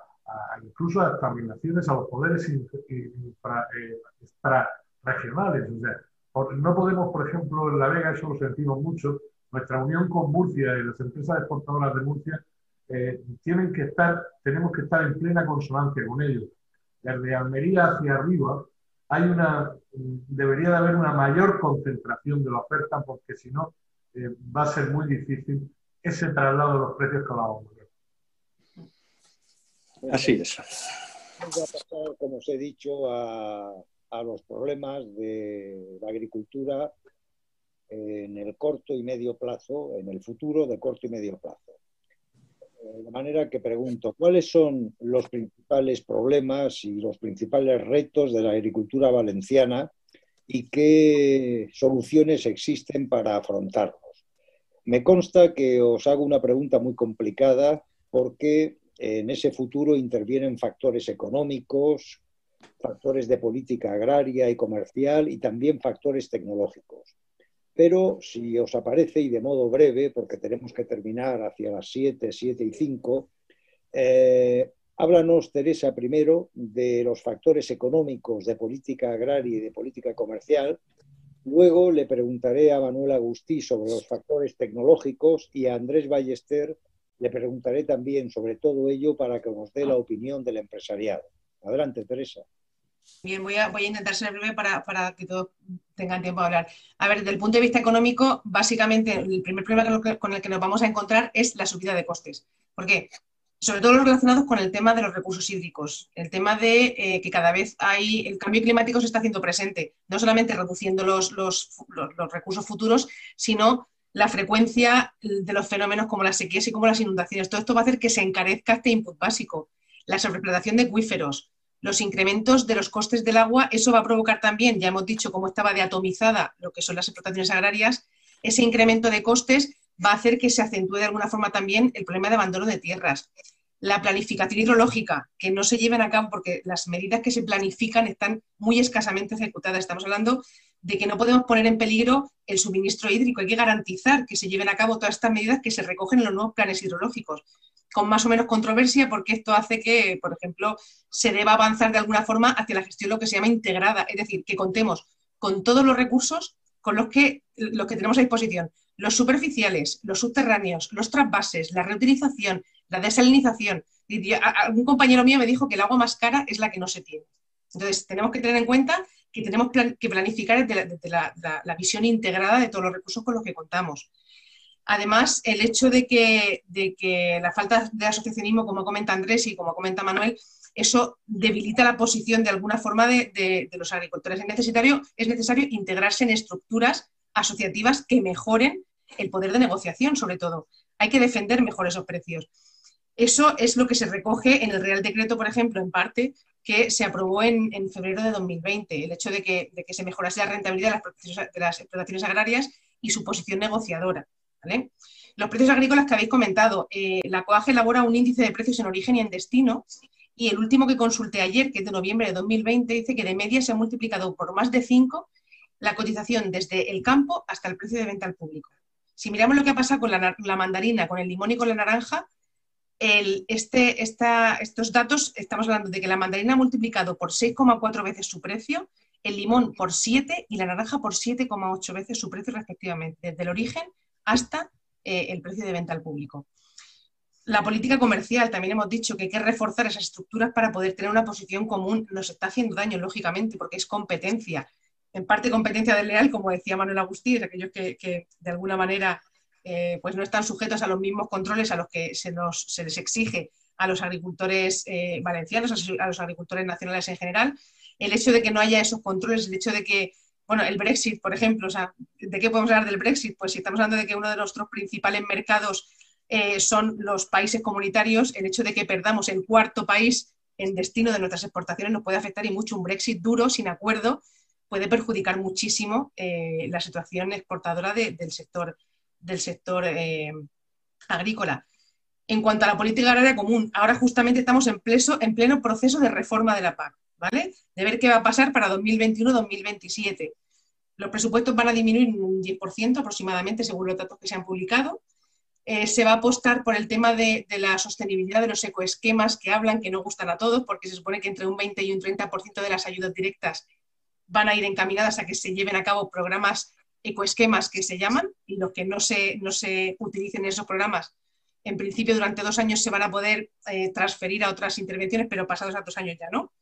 incluso a estas a los poderes infra, eh, extrarregionales. O sea, no podemos, por ejemplo, en La Vega, eso lo sentimos mucho, nuestra unión con Murcia y las empresas exportadoras de Murcia eh, tienen que estar, tenemos que estar en plena consonancia con ellos. Desde Almería hacia arriba hay una, debería de haber una mayor concentración de la oferta porque si no eh, va a ser muy difícil ese traslado de los precios que hablábamos. Así es. como os he dicho, a, los problemas de la agricultura en el corto y medio plazo, en el futuro de corto y medio plazo. Eh, de manera que pregunto, ¿cuáles son los principales problemas y los principales retos de la agricultura valenciana y qué soluciones existen para afrontarlos? Me consta que os hago una pregunta muy complicada porque en ese futuro intervienen factores económicos, factores de política agraria y comercial y también factores tecnológicos. Pero si os aparece, y de modo breve, porque tenemos que terminar hacia las 7, 7 y 5, eh, háblanos, Teresa, primero de los factores económicos de política agraria y de política comercial. Luego le preguntaré a Manuel Agustí sobre los factores tecnológicos y a Andrés Ballester le preguntaré también sobre todo ello para que nos dé la opinión del empresariado. Adelante, Teresa. Bien, voy a, voy a intentar ser breve para, que todos tengan tiempo de hablar. A ver, desde el punto de vista económico, básicamente el primer problema con el que nos vamos a encontrar es la subida de costes. ¿Por qué? Sobre todo los relacionados con el tema de los recursos hídricos, el tema de eh, que cada vez hay, el cambio climático se está haciendo presente, no solamente reduciendo los, los recursos futuros, sino la frecuencia de los fenómenos como las sequías y como las inundaciones. Todo esto va a hacer que se encarezca este input básico. La sobreexplotación de acuíferos, los incrementos de los costes del agua, eso va a provocar también, ya hemos dicho cómo estaba de atomizada lo que son las explotaciones agrarias, ese incremento de costes va a hacer que se acentúe de alguna forma también el problema de abandono de tierras. La planificación hidrológica, que no se lleven a cabo porque las medidas que se planifican están muy escasamente ejecutadas. Estamos hablando de que no podemos poner en peligro el suministro hídrico. Hay que garantizar que se lleven a cabo todas estas medidas que se recogen en los nuevos planes hidrológicos, con más o menos controversia, porque esto hace que, por ejemplo, se deba avanzar de alguna forma hacia la gestión lo que se llama integrada, es decir, que contemos con todos los recursos con los que, los que tenemos a disposición, los superficiales, los subterráneos, los trasvases, la reutilización, la desalinización. Un compañero mío me dijo que el agua más cara es la que no se tiene. Entonces, tenemos que tener en cuenta que tenemos que planificar desde, la, visión integrada de todos los recursos con los que contamos. Además, el hecho de que, de que la falta de asociacionismo, como comenta Andrés y como comenta Manuel, eso debilita la posición de alguna forma de, los agricultores. Es necesario, es necesario integrarse en estructuras asociativas que mejoren el poder de negociación, sobre todo. Hay que defender mejor esos precios. Eso es lo que se recoge en el Real Decreto, por ejemplo, en parte, que se aprobó en, febrero de 2020, el hecho de que, se mejorase la rentabilidad de las, explotaciones agrarias y su posición negociadora. Los precios agrícolas que habéis comentado, eh, la COAG elabora un índice de precios en origen y en destino, y el último que consulté ayer, que es de noviembre de 2020, dice que de media se ha multiplicado por más de 5 la cotización desde el campo hasta el precio de venta al público. Si miramos lo que ha pasado con la mandarina, con el limón y con la naranja, este, estos datos, estamos hablando de que la mandarina ha multiplicado por 6,4 veces su precio, el limón por 7 y la naranja por 7,8 veces su precio respectivamente, desde el origen hasta eh, el precio de venta al público. La política comercial, también hemos dicho que hay que reforzar esas estructuras para poder tener una posición común. Nos está haciendo daño, lógicamente, porque es competencia. En parte competencia desleal, como decía Manuel Agustín, aquellos que de alguna manera eh, pues no están sujetos a los mismos controles a los que se, les exige a los agricultores eh, valencianos, a los agricultores nacionales en general. El hecho de que no haya esos controles, el hecho de que, bueno, el Brexit, por ejemplo, ¿de qué podemos hablar del Brexit? Pues si estamos hablando de que uno de nuestros principales mercados eh, son los países comunitarios, el hecho de que perdamos el cuarto país en destino de nuestras exportaciones nos puede afectar y mucho. Un Brexit duro, sin acuerdo, puede perjudicar muchísimo la situación exportadora del sector eh, agrícola. En cuanto a la política agraria común, ahora justamente estamos en pleno proceso de reforma de la PAC, De ver qué va a pasar para 2021-2027. Los presupuestos van a disminuir un 10% aproximadamente, según los datos que se han publicado. Eh, se va a apostar por el tema de, de, la sostenibilidad de los ecoesquemas que hablan, que no gustan a todos, porque se supone que entre un 20 y un 30% de las ayudas directas van a ir encaminadas a que se lleven a cabo programas ecoesquemas que se llaman y los que no se, no se utilicen esos programas, en principio durante dos años se van a poder eh, transferir a otras intervenciones, pero pasados a dos años ya no.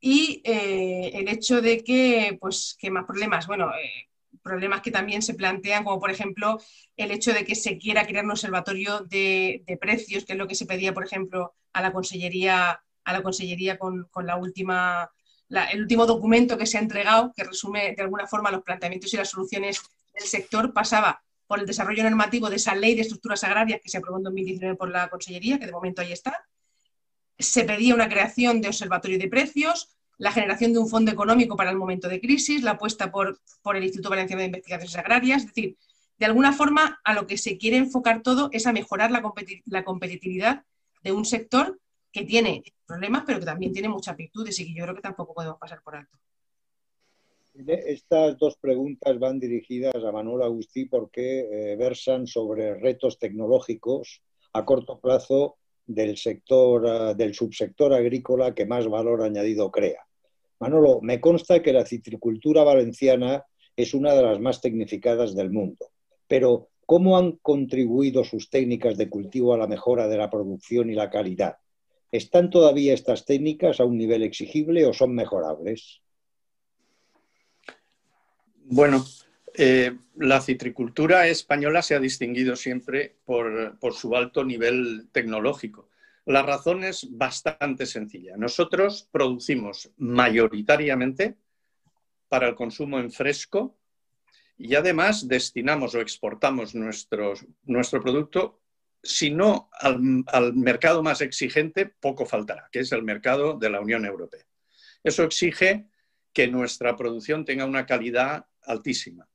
Y eh, el hecho de que, pues, que más problemas, bueno, eh, problemas que también se plantean, como por ejemplo el hecho de que se quiera crear un observatorio de, precios, que es lo que se pedía, por ejemplo, a la Consellería, a la consellería con, la última el último documento que se ha entregado, que resume de alguna forma los planteamientos y las soluciones del sector, pasaba por el desarrollo normativo de esa ley de estructuras agrarias que se aprobó en 2019 por la Consellería, que de momento ahí está. Se pedía una creación de observatorio de precios, la generación de un fondo económico para el momento de crisis, la apuesta por, por el Instituto Valenciano de Investigaciones Agrarias, es decir, de alguna forma a lo que se quiere enfocar todo es a mejorar la, competitividad de un sector que tiene problemas, pero que también tiene muchas virtudes y que yo creo que tampoco podemos pasar por alto. Estas dos preguntas van dirigidas a Manuel Agustí porque eh, versan sobre retos tecnológicos a corto plazo del sector, eh, del subsector agrícola que más valor añadido crea. Manolo, me consta que la citricultura valenciana es una de las más tecnificadas del mundo, pero ¿cómo han contribuido sus técnicas de cultivo a la mejora de la producción y la calidad? ¿Están todavía estas técnicas a un nivel exigible o son mejorables? Bueno, eh, la citricultura española se ha distinguido siempre por, su alto nivel tecnológico. La razón es bastante sencilla. Nosotros producimos mayoritariamente para el consumo en fresco y además destinamos o exportamos nuestro, producto, si no al mercado más exigente, poco faltará, que es el mercado de la Unión Europea. Eso exige que nuestra producción tenga una calidad altísima.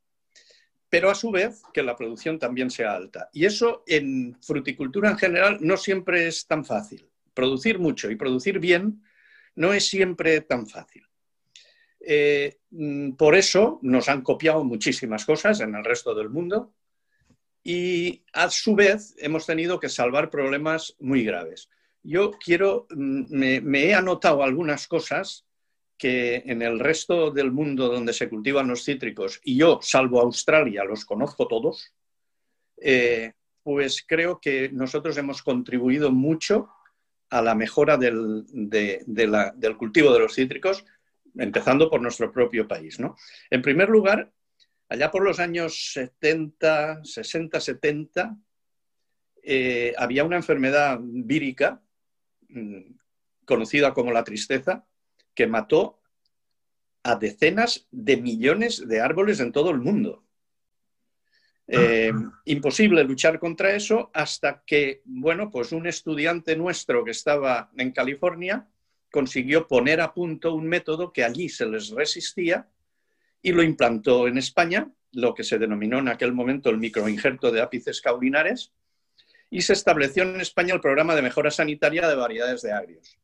Pero a su vez que la producción también sea alta. Y eso en fruticultura en general no siempre es tan fácil. Producir mucho y producir bien no es siempre tan fácil. Eh, mm, por eso nos han copiado muchísimas cosas en el resto del mundo y a su vez hemos tenido que salvar problemas muy graves. Yo quiero, mm, me, me he anotado algunas cosas que en el resto del mundo donde se cultivan los cítricos, y yo, salvo Australia, los conozco todos, eh, pues creo que nosotros hemos contribuido mucho a la mejora del, del, cultivo de los cítricos, empezando por nuestro propio país. ¿no? En primer lugar, allá por los años 70, 60, 70, había una enfermedad vírica mm, conocida como la tristeza, que mató a decenas de millones de árboles en todo el mundo. Eh, imposible luchar contra eso hasta que, bueno, pues un estudiante nuestro que estaba en California consiguió poner a punto un método que allí se les resistía y lo implantó en España, lo que se denominó en aquel momento el microinjerto de ápices caulinares, y se estableció en España el programa de mejora sanitaria de variedades de agrios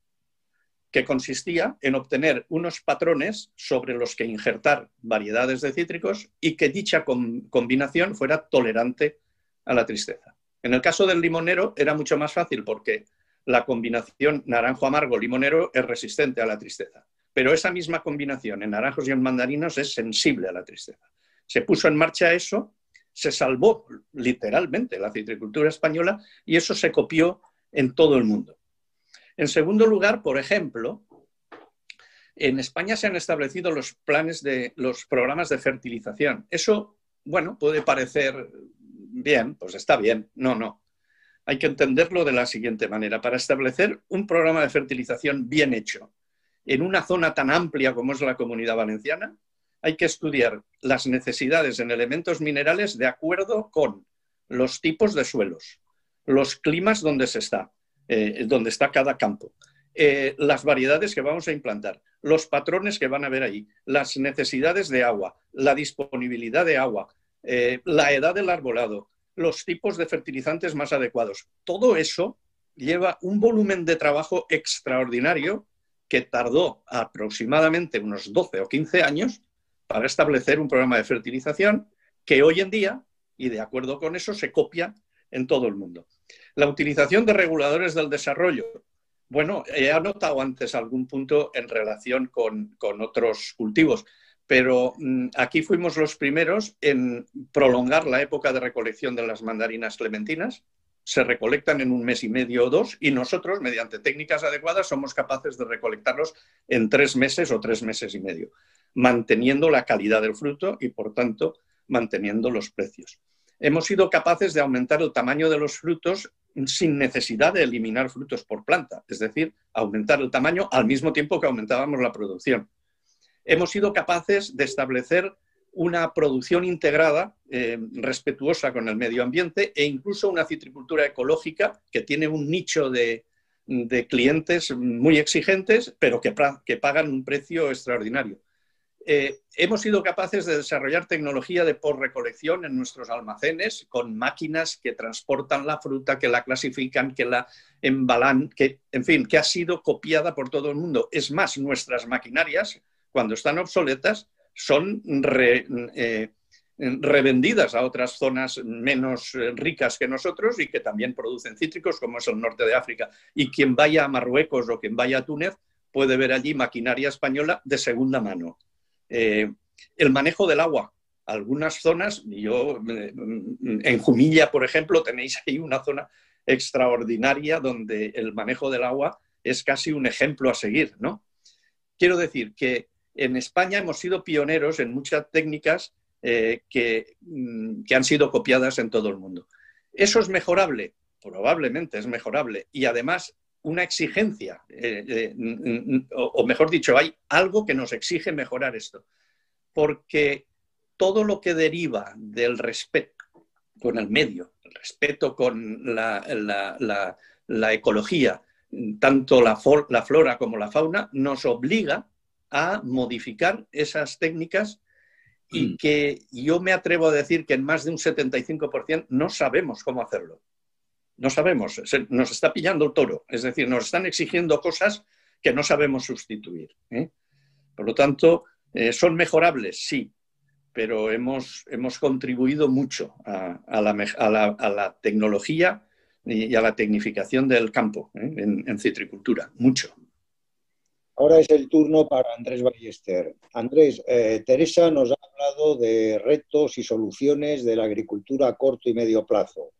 que consistía en obtener unos patrones sobre los que injertar variedades de cítricos y que dicha combinación fuera tolerante a la tristeza. En el caso del limonero era mucho más fácil porque la combinación naranjo amargo limonero es resistente a la tristeza, pero esa misma combinación en naranjos y en mandarinos es sensible a la tristeza. Se puso en marcha eso, se salvó literalmente la citricultura española y eso se copió en todo el mundo. En segundo lugar, por ejemplo, en España se han establecido los planes de los programas de fertilización. Eso, bueno, puede parecer bien, pues está bien. No, no. Hay que entenderlo de la siguiente manera. Para establecer un programa de fertilización bien hecho en una zona tan amplia como es la comunidad valenciana, hay que estudiar las necesidades en elementos minerales de acuerdo con los tipos de suelos, los climas donde se está, eh, donde está cada campo, eh, las variedades que vamos a implantar, los patrones que van a haber ahí, las necesidades de agua, la disponibilidad de agua, eh, la edad del arbolado, los tipos de fertilizantes más adecuados. Todo eso lleva un volumen de trabajo extraordinario que tardó aproximadamente unos 12 o 15 años para establecer un programa de fertilización que hoy en día, y de acuerdo con eso, se copia en todo el mundo. La utilización de reguladores del desarrollo. Bueno, he anotado antes algún punto en relación con, otros cultivos, pero mm, aquí fuimos los primeros en prolongar la época de recolección de las mandarinas clementinas. Se recolectan en un mes y medio o dos y nosotros, mediante técnicas adecuadas, somos capaces de recolectarlos en tres meses o tres meses y medio, manteniendo la calidad del fruto y, por tanto, manteniendo los precios hemos sido capaces de aumentar el tamaño de los frutos sin necesidad de eliminar frutos por planta, es decir, aumentar el tamaño al mismo tiempo que aumentábamos la producción. Hemos sido capaces de establecer una producción integrada, eh, respetuosa con el medio ambiente e incluso una citricultura ecológica que tiene un nicho de, clientes muy exigentes, pero que, que pagan un precio extraordinario. Eh, hemos sido capaces de desarrollar tecnología de por-recolección en nuestros almacenes con máquinas que transportan la fruta, que la clasifican, que la embalan, que, en fin, que ha sido copiada por todo el mundo. Es más, nuestras maquinarias, cuando están obsoletas, son eh, revendidas a otras zonas menos eh, ricas que nosotros y que también producen cítricos, como es el norte de África. Y quien vaya a Marruecos o quien vaya a Túnez puede ver allí maquinaria española de segunda mano. Eh, el manejo del agua. Algunas zonas, yo en Jumilla, por ejemplo, tenéis ahí una zona extraordinaria donde el manejo del agua es casi un ejemplo a seguir, ¿no? Quiero decir que en España hemos sido pioneros en muchas técnicas eh, mm, que, han sido copiadas en todo el mundo. ¿Eso es mejorable? Probablemente es mejorable. Y además una exigencia, eh, o, mejor dicho, hay algo que nos exige mejorar esto, porque todo lo que deriva del respeto con el medio, el respeto con la, ecología, tanto la, la, flora como la fauna, nos obliga a modificar esas técnicas y mm. que yo me atrevo a decir que en más de un 75% no sabemos cómo hacerlo no sabemos, nos está pillando el toro, es decir, nos están exigiendo cosas que no sabemos sustituir. ¿eh? Por lo tanto, eh, son mejorables, sí, pero hemos, hemos contribuido mucho a, la, tecnología y a la tecnificación del campo ¿eh? en, citricultura, mucho. Ahora es el turno para Andrés Ballester. Andrés, Teresa nos ha hablado de retos y soluciones de la agricultura a corto y medio plazo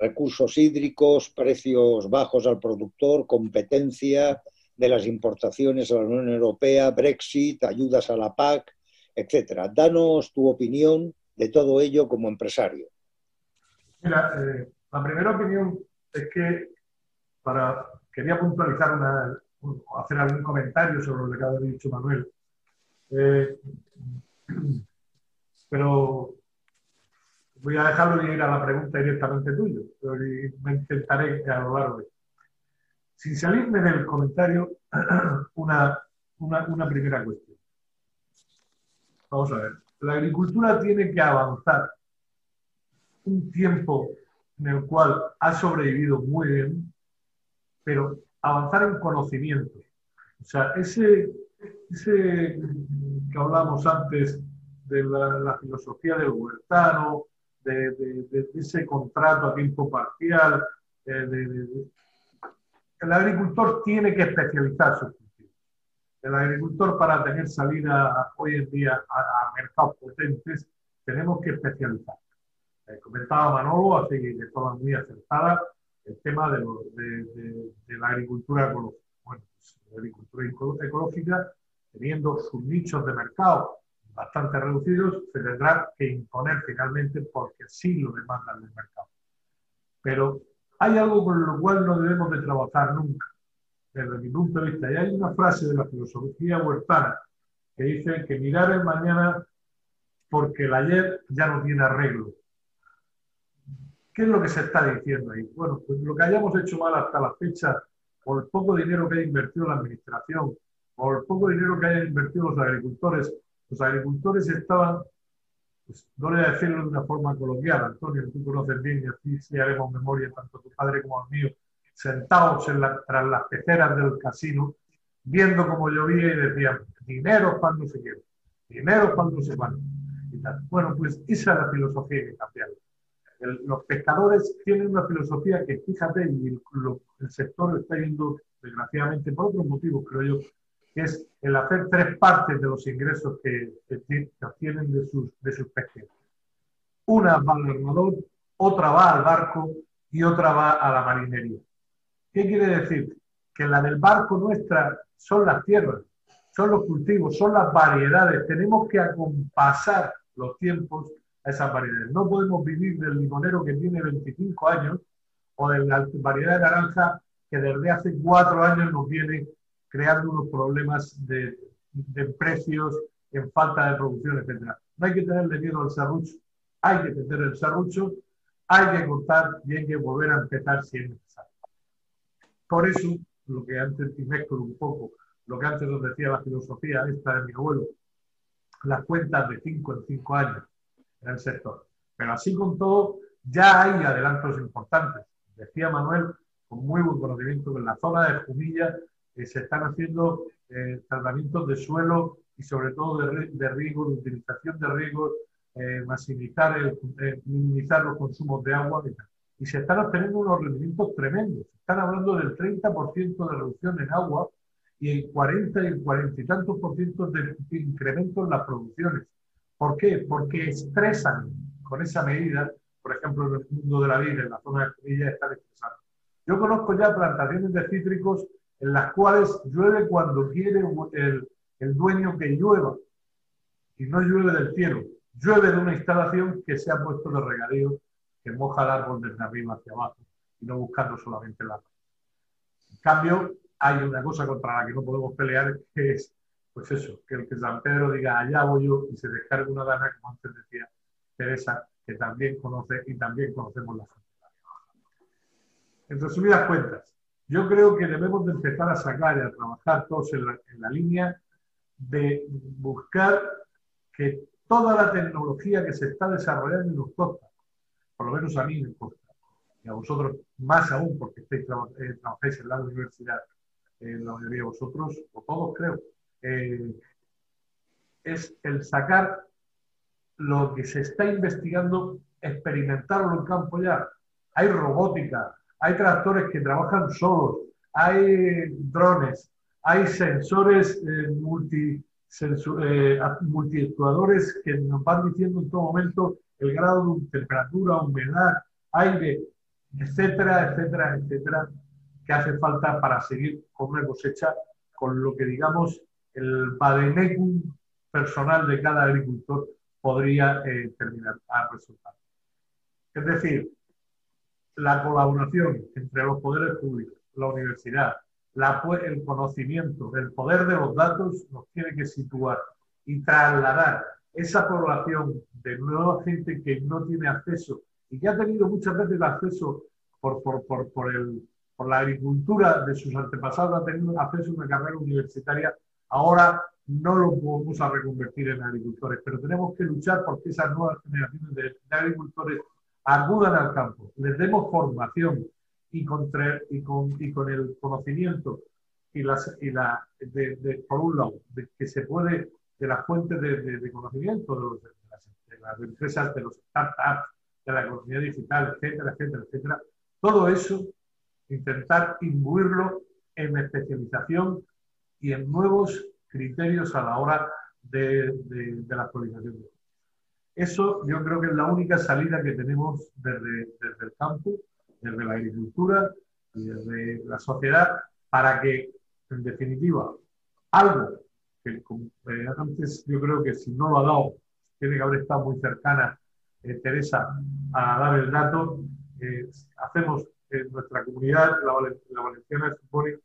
recursos hídricos, precios bajos al productor, competencia de las importaciones a la Unión Europea, Brexit, ayudas a la PAC, etcétera. Danos tu opinión de todo ello como empresario. Mira, eh, la primera opinión es que para quería puntualizar una, hacer algún comentario sobre lo que ha dicho Manuel. Eh, pero voy a dejarlo y ir a la pregunta directamente tuyo. Me intentaré a Sin salirme del comentario, una, una, primera cuestión. Vamos a ver. La agricultura tiene que avanzar un tiempo en el cual ha sobrevivido muy bien, pero avanzar en conocimiento. O sea, ese, ese que hablamos antes de la, la filosofía del huertano, de, ese contrato a tiempo parcial. Eh, el agricultor tiene que especializar sus cultivos. El agricultor para tener salida hoy en día a, mercados potentes tenemos que especializar. Eh, comentaba Manolo, así de forma muy acertada, el tema de, la agricultura ecológica. Bueno, pues, la agricultura ecológica, teniendo sus nichos de mercado bastante reducidos, se tendrá que imponer finalmente porque sí lo demandan el mercado. Pero hay algo con lo cual no debemos de trabajar nunca, desde mi punto de vista. Y hay una frase de la filosofía huertana que dice que mirar el mañana porque el ayer ya no tiene arreglo. ¿Qué es lo que se está diciendo ahí? Bueno, pues lo que hayamos hecho mal hasta la fecha, por el poco dinero que haya invertido la administración, por el poco dinero que hayan invertido los agricultores, los agricultores estaban, pues, no le voy a decirlo de una forma coloquial, Antonio, tú conoces bien y así sí haremos memoria, tanto tu padre como el mío, sentados en tras las peceras del casino, viendo cómo llovía y decían, dinero para no se quiere, dinero para no se van. Bueno, pues esa es la filosofía que cambiar. los pescadores tienen una filosofía que, fíjate, y el, el sector está yendo, desgraciadamente, por otros motivos, creo yo, que es el hacer tres partes de los ingresos que, obtienen de sus, de sus pesqueros. Una va al armador, otra va al barco y otra va a la marinería. ¿Qué quiere decir? Que la del barco nuestra son las tierras, son los cultivos, son las variedades. Tenemos que acompasar los tiempos a esas variedades. No podemos vivir del limonero que tiene 25 años o de la variedad de naranja que desde hace cuatro años nos viene creando unos problemas de, precios, en falta de producción, etc. No hay que tenerle miedo al serrucho, hay que tener el serrucho, hay que cortar y hay que volver a empezar si es necesario. Por eso, lo que antes, y mezclo un poco, lo que antes nos decía la filosofía esta de mi abuelo, las cuentas de 5 en 5 años en el sector. Pero así con todo, ya hay adelantos importantes. Decía Manuel, con muy buen conocimiento, que en la zona de Jumilla eh, se están haciendo eh, tratamientos de suelo y sobre todo de, de riego, de utilización de riego, eh, maximizar, el, minimizar los consumos de agua y, se están obteniendo unos rendimientos tremendos. Están hablando del 30% de reducción en agua y el 40 y el 40 y tantos por ciento de incremento en las producciones. ¿Por qué? Porque estresan con esa medida, por ejemplo, en el mundo de la vida, en la zona de Jumilla, están estresando. Yo conozco ya plantaciones de cítricos en las cuales llueve cuando quiere el, el dueño que llueva y no llueve del cielo, llueve de una instalación que se ha puesto de regadío que moja el árbol desde arriba hacia abajo y no buscando solamente el árbol. En cambio, hay una cosa contra la que no podemos pelear que es, pues eso, que el que San Pedro diga allá voy yo y se descargue una dana, como antes decía Teresa, que también conoce y también conocemos la gente. En resumidas cuentas, yo creo que debemos de empezar a sacar y a trabajar todos en la, línea de buscar que toda la tecnología que se está desarrollando en los costas, por lo menos a mí me costa, y a vosotros más aún porque estáis eh, trabajáis en la universidad, eh, la mayoría de vosotros, o todos creo, eh, es el sacar lo que se está investigando, experimentarlo en campo ya. Hay robótica, hay tractores que trabajan solos, hay drones, hay sensores eh, eh, que nos van diciendo en todo momento el grado de temperatura, humedad, aire, etcétera, etcétera, etcétera, que hace falta para seguir con una cosecha con lo que digamos el vademecum personal de cada agricultor podría eh, terminar a resultar. Es decir, la colaboración entre los poderes públicos, la universidad, el conocimiento, el poder de los datos nos tiene que situar y trasladar esa población de nueva gente que no tiene acceso y que ha tenido muchas veces acceso por, por, el, por la agricultura de sus antepasados, ha tenido acceso a una carrera universitaria, ahora no lo vamos a reconvertir en agricultores, pero tenemos que luchar porque esas nuevas generaciones de agricultores acudan al campo, les demos formación y con, el conocimiento y, la, de, por un lado, de que se puede, de las fuentes de, conocimiento de, de, las, empresas, de los startups, de la economía digital, etcétera, etcétera, etcétera, todo eso, intentar imbuirlo en especialización y en nuevos criterios a la hora de, la actualización. Eso yo creo que es la única salida que tenemos desde, el campo, desde la agricultura y desde la sociedad para que, en definitiva, algo que eh, antes yo creo que si no lo ha dado, tiene que haber estado muy cercana eh, Teresa a dar el dato, eh, hacemos en nuestra comunidad, la, la valenciana, supone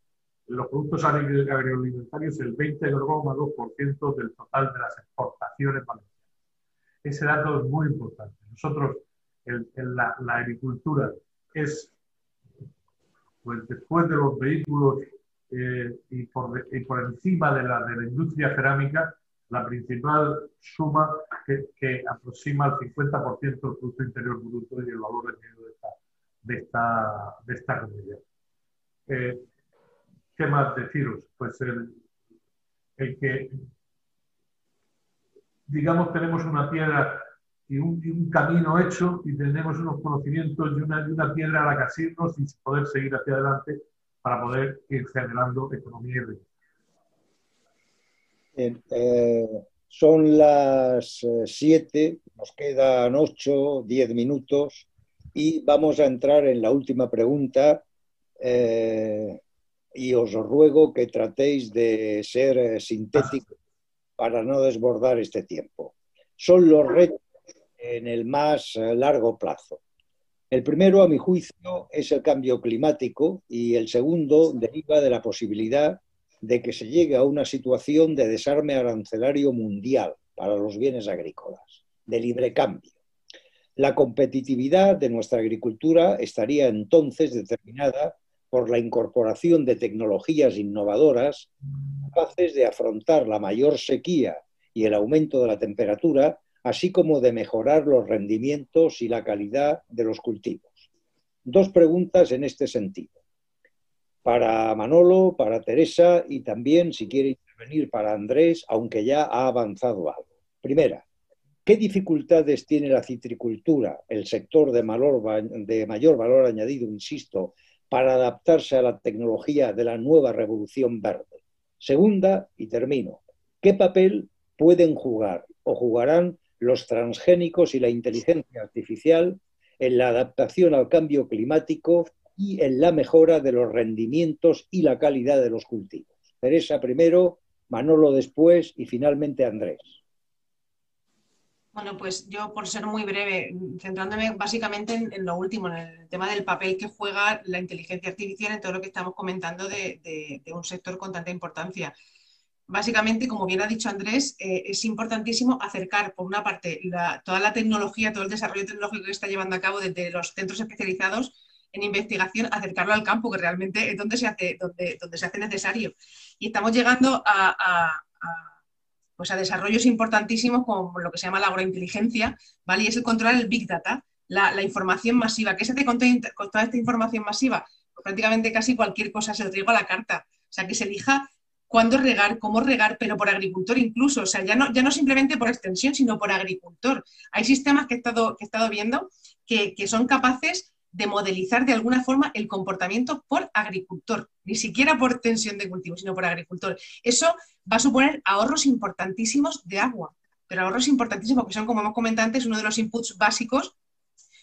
los productos agroalimentarios el 20,2% del total de las exportaciones valencianas. Ese dato es muy importante. Nosotros, la, agricultura es, pues después de los vehículos eh, y, por, encima de la, de la industria cerámica, la principal suma que, aproxima el 50% del Producto Interior Bruto y el valor añadido de esta, de esta, de esta comunidad. Eh, ¿Qué más deciros? Pues el, el que digamos, tenemos una piedra y un, camino hecho y tenemos unos conocimientos y una, piedra a la que asirnos y poder seguir hacia adelante para poder ir generando economía y riqueza. Eh, son las eh, siete, nos quedan ocho, diez minutos y vamos a entrar en la última pregunta eh, y os ruego que tratéis de ser sintéticos para no desbordar este tiempo. Son los retos en el más eh, largo plazo. El primero, a mi juicio, es el cambio climático y el segundo deriva de la posibilidad de que se llegue a una situación de desarme arancelario mundial para los bienes agrícolas, de libre cambio. La competitividad de nuestra agricultura estaría entonces determinada por la incorporación de tecnologías innovadoras capaces de afrontar la mayor sequía y el aumento de la temperatura, así como de mejorar los rendimientos y la calidad de los cultivos. Dos preguntas en este sentido. Para Manolo, para Teresa y también, si quiere intervenir, para Andrés, aunque ya ha avanzado algo. Primera, ¿qué dificultades tiene la citricultura, el sector de mayor, valor añadido, insisto, para adaptarse a la tecnología de la nueva revolución verde? Segunda, y termino, ¿qué papel pueden jugar o jugarán los transgénicos y la inteligencia artificial en la adaptación al cambio climático y en la mejora de los rendimientos y la calidad de los cultivos. Teresa primero, Manolo después y finalmente Andrés. Bueno, pues yo por ser muy breve, centrándome básicamente en, lo último, en el tema del papel que juega la inteligencia artificial en todo lo que estamos comentando de un sector con tanta importancia básicamente, como bien ha dicho Andrés, eh, es importantísimo acercar, por una parte, toda la tecnología, todo el desarrollo tecnológico que está llevando a cabo desde los centros especializados en investigación, acercarlo al campo, que realmente es donde se hace, donde, donde se hace necesario. Y estamos llegando a, pues a desarrollos importantísimos como lo que se llama la agrointeligencia, ¿vale? Y es el controlar el Big Data, la, información masiva. ¿Qué se hace con, toda esta información masiva? Pues prácticamente casi cualquier cosa se lo a la carta. O sea, que se elija cuándo regar, cómo regar, pero por agricultor incluso, o sea, ya no, ya no simplemente por extensión, sino por agricultor. Hay sistemas que he estado, que he estado viendo que, son capaces de modelizar de alguna forma el comportamiento por agricultor, ni siquiera por tensión de cultivo, sino por agricultor. Eso va a suponer ahorros importantísimos de agua, pero ahorros importantísimos que son, como hemos comentado antes, uno de los inputs básicos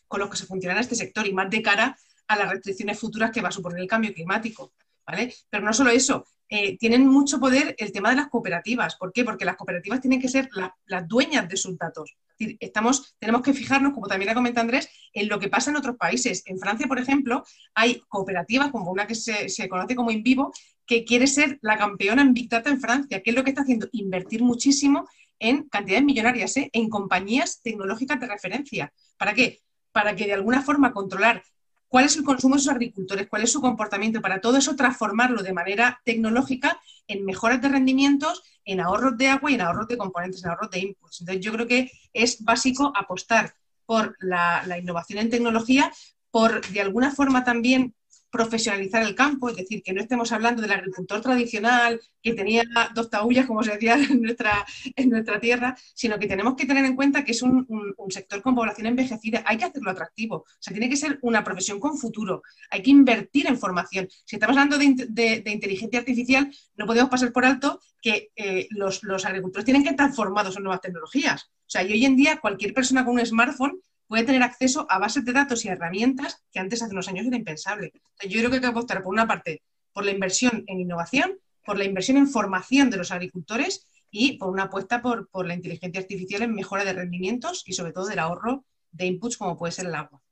con los que se funciona este sector y más de cara a las restricciones futuras que va a suponer el cambio climático. ¿Vale? Pero no solo eso, eh, tienen mucho poder el tema de las cooperativas. ¿Por qué? Porque las cooperativas tienen que ser las dueñas de sus datos. Estamos, tenemos que fijarnos, como también ha comentado Andrés, en lo que pasa en otros países. En Francia, por ejemplo, hay cooperativas, como una que se, conoce como InVivo, que quiere ser la campeona en Big Data en Francia. ¿Qué es lo que está haciendo? Invertir muchísimo en cantidades millonarias, ¿eh? en compañías tecnológicas de referencia. ¿Para qué? Para que de alguna forma controlar cuál es el consumo de sus agricultores, cuál es su comportamiento, para todo eso transformarlo de manera tecnológica en mejoras de rendimientos, en ahorros de agua y en ahorros de componentes, en ahorros de inputs. Entonces, yo creo que es básico apostar por la, la innovación en tecnología, por de alguna forma también profesionalizar el campo, es decir, que no estemos hablando del agricultor tradicional que tenía dos taullas, como se decía en nuestra, en nuestra tierra, sino que tenemos que tener en cuenta que es un, sector con población envejecida. Hay que hacerlo atractivo. O sea, tiene que ser una profesión con futuro. Hay que invertir en formación. Si estamos hablando de, inteligencia artificial, no podemos pasar por alto que eh, los, los agricultores tienen que estar formados en nuevas tecnologías. O sea, y hoy en día cualquier persona con un smartphone puede tener acceso a bases de datos y herramientas que antes, hace unos años, era impensable. yo creo que hay que apostar, por una parte, por la inversión en innovación, por la inversión en formación de los agricultores y por una apuesta por, la inteligencia artificial en mejora de rendimientos y, sobre todo, del ahorro de inputs como puede ser el agua.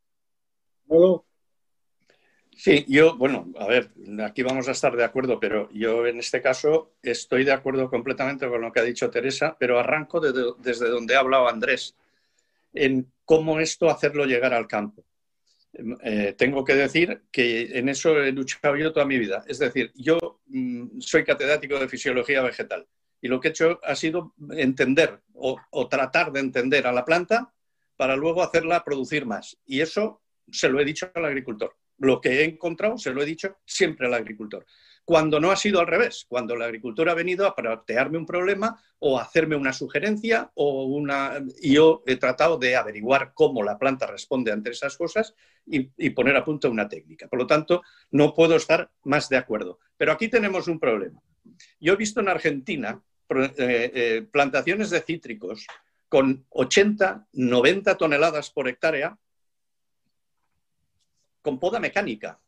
Sí, yo, bueno, a ver, aquí vamos a estar de acuerdo, pero yo en este caso estoy de acuerdo completamente con lo que ha dicho Teresa, pero arranco desde donde ha hablado Andrés en cómo esto hacerlo llegar al campo. Eh, tengo que decir que en eso he luchado yo toda mi vida. Es decir, yo mm, soy catedrático de fisiología vegetal y lo que he hecho ha sido entender o, tratar de entender a la planta para luego hacerla producir más. Y eso se lo he dicho al agricultor. Lo que he encontrado se lo he dicho siempre al agricultor cuando no ha sido al revés, cuando la agricultura ha venido a plantearme un problema o hacerme una sugerencia o una... Y yo he tratado de averiguar cómo la planta responde ante esas cosas y, poner a punto una técnica. Por lo tanto, no puedo estar más de acuerdo. Pero aquí tenemos un problema. Yo he visto en Argentina eh, eh, plantaciones de cítricos con 80, 90 toneladas por hectárea con poda mecánica.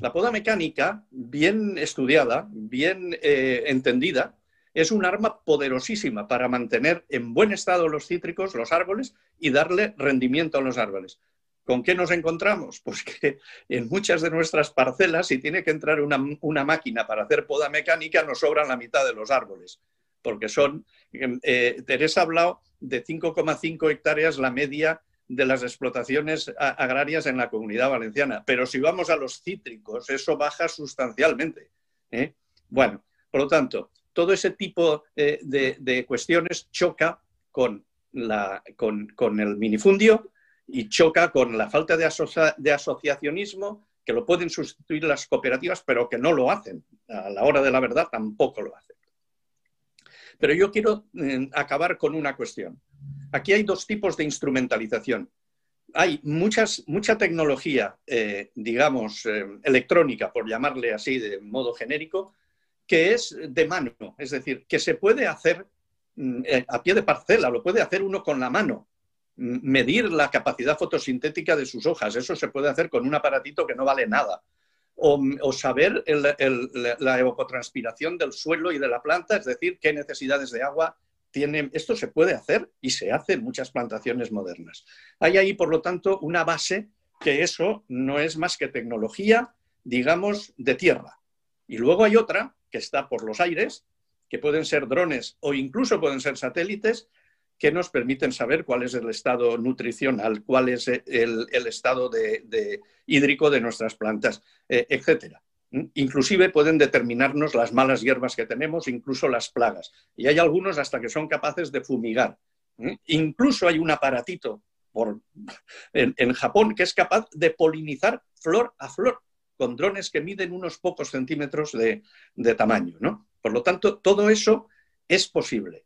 La poda mecánica, bien estudiada, bien eh, entendida, es un arma poderosísima para mantener en buen estado los cítricos, los árboles, y darle rendimiento a los árboles. ¿Con qué nos encontramos? Pues que en muchas de nuestras parcelas, si tiene que entrar una, máquina para hacer poda mecánica, nos sobran la mitad de los árboles, porque son, eh, Teresa ha hablado de 5,5 hectáreas la media de las explotaciones agrarias en la comunidad valenciana. Pero si vamos a los cítricos, eso baja sustancialmente. ¿eh? Bueno, por lo tanto, todo ese tipo eh, de, cuestiones choca con, la, con, con, el minifundio y choca con la falta de, de asociacionismo que lo pueden sustituir las cooperativas, pero que no lo hacen. A la hora de la verdad tampoco lo hacen. Pero yo quiero eh, acabar con una cuestión. Aquí hay dos tipos de instrumentalización. Hay muchas, mucha tecnología, eh, digamos, eh, electrónica, por llamarle así de modo genérico, que es de mano, es decir, que se puede hacer mm, a pie de parcela, lo puede hacer uno con la mano, medir la capacidad fotosintética de sus hojas. Eso se puede hacer con un aparatito que no vale nada o, saber la evapotranspiración del suelo y de la planta, es decir, qué necesidades de agua tiene. Esto se puede hacer y se hace en muchas plantaciones modernas. Hay ahí, por lo tanto, una base que eso no es más que tecnología, digamos, de tierra. Y luego hay otra que está por los aires, que pueden ser drones o incluso pueden ser satélites, que nos permiten saber cuál es el estado nutricional, cuál es el, estado de, hídrico de nuestras plantas, eh, etc. ¿Mm? Inclusive pueden determinarnos las malas hierbas que tenemos, incluso las plagas. Y hay algunos hasta que son capaces de fumigar. Incluso hay un aparatito en, Japón que es capaz de polinizar flor a flor con drones que miden unos pocos centímetros de, de tamaño. ¿no? Por lo tanto, todo eso es posible.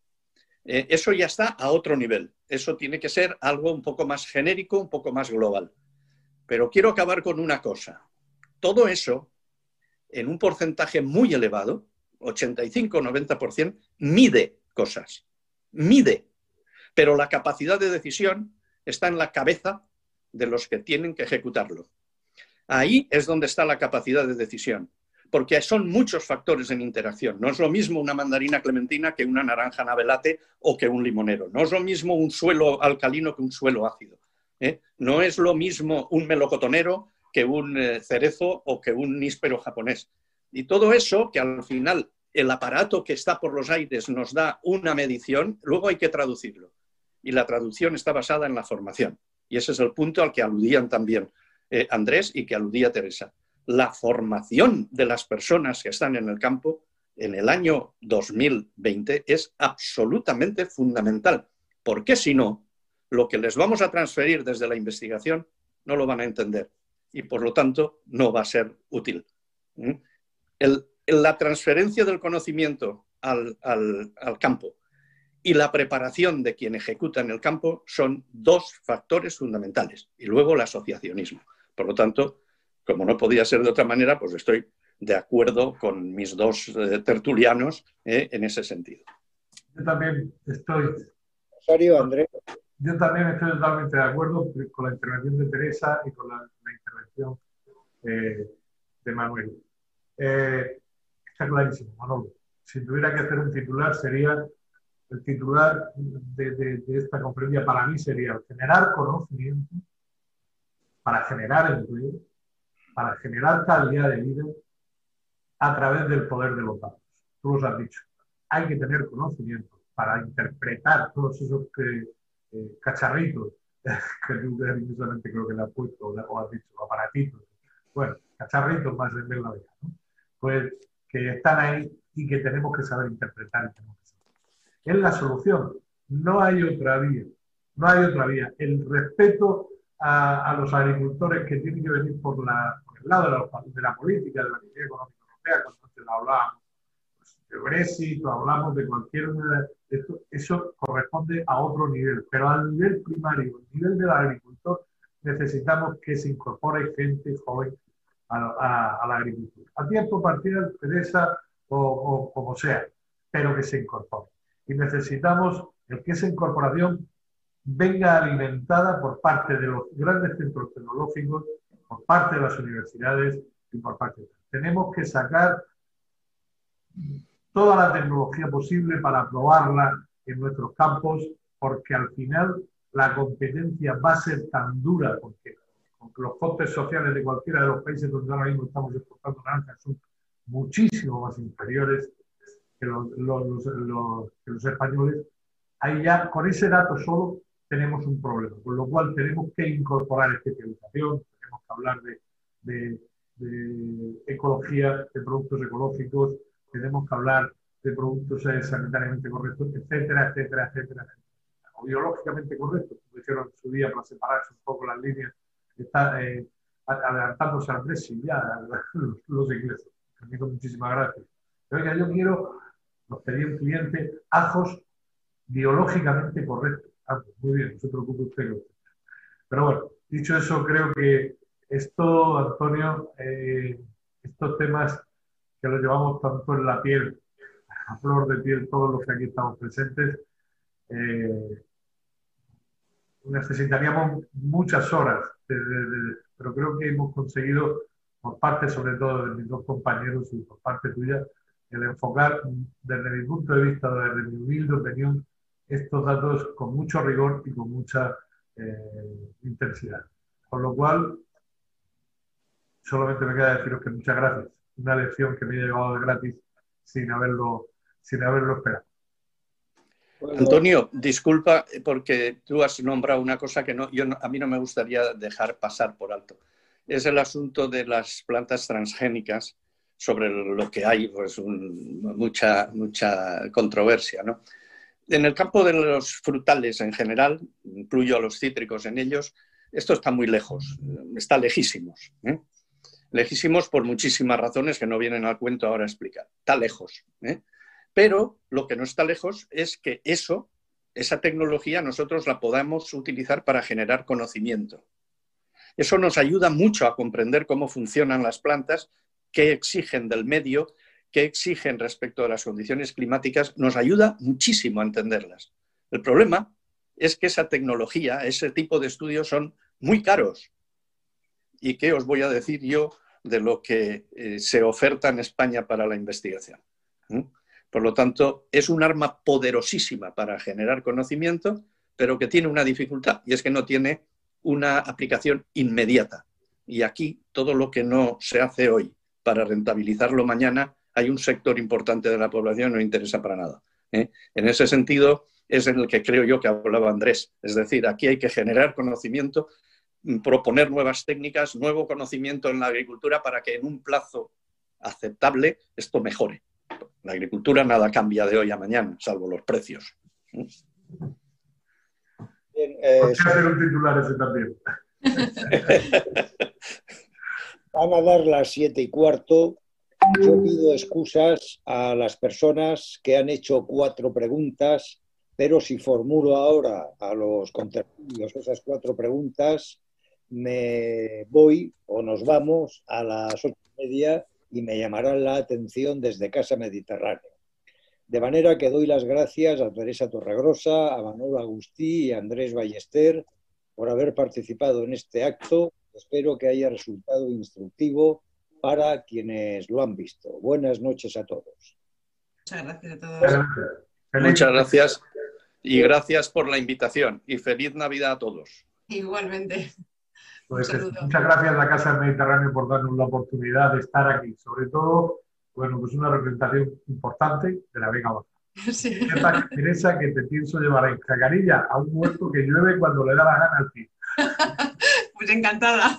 Eh, eso ya está a otro nivel. Eso tiene que ser algo un poco más genérico, un poco más global. Pero quiero acabar con una cosa. Todo eso, en un porcentaje muy elevado, 85-90%, mide cosas. Mide. Pero la capacidad de decisión está en la cabeza de los que tienen que ejecutarlo. Ahí es donde está la capacidad de decisión porque son muchos factores en interacción. No es lo mismo una mandarina clementina que una naranja navelate o que un limonero. No es lo mismo un suelo alcalino que un suelo ácido. ¿eh? No es lo mismo un melocotonero que un eh, cerezo o que un níspero japonés. Y todo eso, que al final el aparato que está por los aires nos da una medición, luego hay que traducirlo. Y la traducción está basada en la formación. Y ese es el punto al que aludían también eh, Andrés y que aludía Teresa la formación de las personas que están en el campo en el año 2020 es absolutamente fundamental, porque si no, lo que les vamos a transferir desde la investigación no lo van a entender y por lo tanto no va a ser útil. ¿Mm? la transferencia del conocimiento al, al campo y la preparación de quien ejecuta en el campo son dos factores fundamentales y luego el asociacionismo. Por lo tanto, como no podía ser de otra manera, pues estoy de acuerdo con mis dos eh, tertulianos eh, en ese sentido. Yo también estoy. Andrés. Yo también estoy totalmente de acuerdo con la intervención de Teresa y con la, intervención eh, de Manuel. está clarísimo, Manolo. Si tuviera que hacer un titular, sería el titular de, de esta conferencia para mí sería generar conocimiento para generar empleo para generar calidad de vida a través del poder de los datos. Tú los has dicho. Hay que tener conocimiento para interpretar todos esos eh, cacharritos que tú creo que le has puesto o has dicho, aparatitos. Bueno, cacharritos más en la vida, ¿no? Pues que están ahí y que tenemos que saber interpretar. Es la solución. No hay otra vía. No hay otra vía. El respeto a, los agricultores que tienen que venir por, la, el lado de la, política, de la Comunidad Económica Europea, cuando antes hablábamos pues, de Brexit o hablamos de cualquier de esto, eso corresponde a otro nivel, pero al nivel primario, al nivel del agricultor, necesitamos que se incorpore gente joven a, la agricultura. A tiempo parcial, Teresa, o, o como sea, pero que se incorpore. Y necesitamos el que esa incorporación venga alimentada por parte de los grandes centros tecnológicos, por parte de las universidades y por parte de... Tenemos que sacar toda la tecnología posible para probarla en nuestros campos, porque al final la competencia va a ser tan dura, porque, los costes sociales de cualquiera de los países donde ahora mismo estamos exportando naranjas son muchísimo más inferiores que los, que los españoles. Ahí ya, con ese dato solo, tenemos un problema, con lo cual tenemos que incorporar especialización, tenemos que hablar de, ecología, de productos ecológicos, tenemos que hablar de productos sanitariamente correctos, etcétera, etcétera, etcétera, o biológicamente correctos, como dijeron en su día para separarse un poco las líneas, está eh, adelantándose al Brexit ya los, ingleses. muchísimas gracias. Oiga, yo quiero, nos pedía un cliente, ajos biológicamente correctos. Ah, pues muy bien, no se preocupe usted. Pero bueno, dicho eso, creo que esto, Antonio, eh, estos temas que los llevamos tanto en la piel, a flor de piel, todos los que aquí estamos presentes, eh, necesitaríamos muchas horas, pero creo que hemos conseguido, por parte sobre todo de mis dos compañeros y por parte tuya, el enfocar desde mi punto de vista, desde mi humilde opinión, estos datos con mucho rigor y con mucha eh, intensidad. Con lo cual, solamente me queda deciros que muchas gracias. Una lección que me ha llegado de gratis sin haberlo, sin haberlo esperado. Antonio, disculpa porque tú has nombrado una cosa que no, yo a mí no me gustaría dejar pasar por alto. Es el asunto de las plantas transgénicas, sobre lo que hay pues, mucha, mucha controversia. ¿no? En el campo de los frutales en general, incluyo a los cítricos en ellos, esto está muy lejos, está lejísimos. ¿eh? Lejísimos por muchísimas razones que no vienen al cuento ahora a explicar. Está lejos. ¿eh? Pero lo que no está lejos es que eso, esa tecnología, nosotros la podamos utilizar para generar conocimiento. Eso nos ayuda mucho a comprender cómo funcionan las plantas, qué exigen del medio, qué exigen respecto a las condiciones climáticas, nos ayuda muchísimo a entenderlas. El problema es que esa tecnología, ese tipo de estudios son muy caros. ¿Y qué os voy a decir yo de lo que eh, se oferta en España para la investigación? ¿Mm? Por lo tanto, es un arma poderosísima para generar conocimiento, pero que tiene una dificultad y es que no tiene una aplicación inmediata. Y aquí todo lo que no se hace hoy para rentabilizarlo mañana, hay un sector importante de la población que no interesa para nada. ¿eh? En ese sentido, es en el que creo yo que hablaba Andrés. Es decir, aquí hay que generar conocimiento, proponer nuevas técnicas, nuevo conocimiento en la agricultura para que en un plazo aceptable esto mejore la agricultura nada cambia de hoy a mañana, salvo los precios. Bien, eh, hacer un titular ese también? Van a dar las siete y cuarto. Yo pido excusas a las personas que han hecho cuatro preguntas, pero si formulo ahora a los contertulios esas cuatro preguntas, me voy o nos vamos a las ocho y media y me llamarán la atención desde Casa Mediterránea. De manera que doy las gracias a Teresa Torregrosa, a Manolo Agustí y a Andrés Ballester por haber participado en este acto. Espero que haya resultado instructivo para quienes lo han visto. Buenas noches a todos. Muchas gracias a todos. Muchas gracias y gracias por la invitación y feliz Navidad a todos. Igualmente. Pues, muchas gracias a la Casa del Mediterráneo por darnos la oportunidad de estar aquí. Sobre todo, bueno, pues una representación importante de la Vega Baja. Sí. Teresa, que te pienso llevar en cagarilla a un muerto que llueve cuando le da la gana al ti. Pues encantada.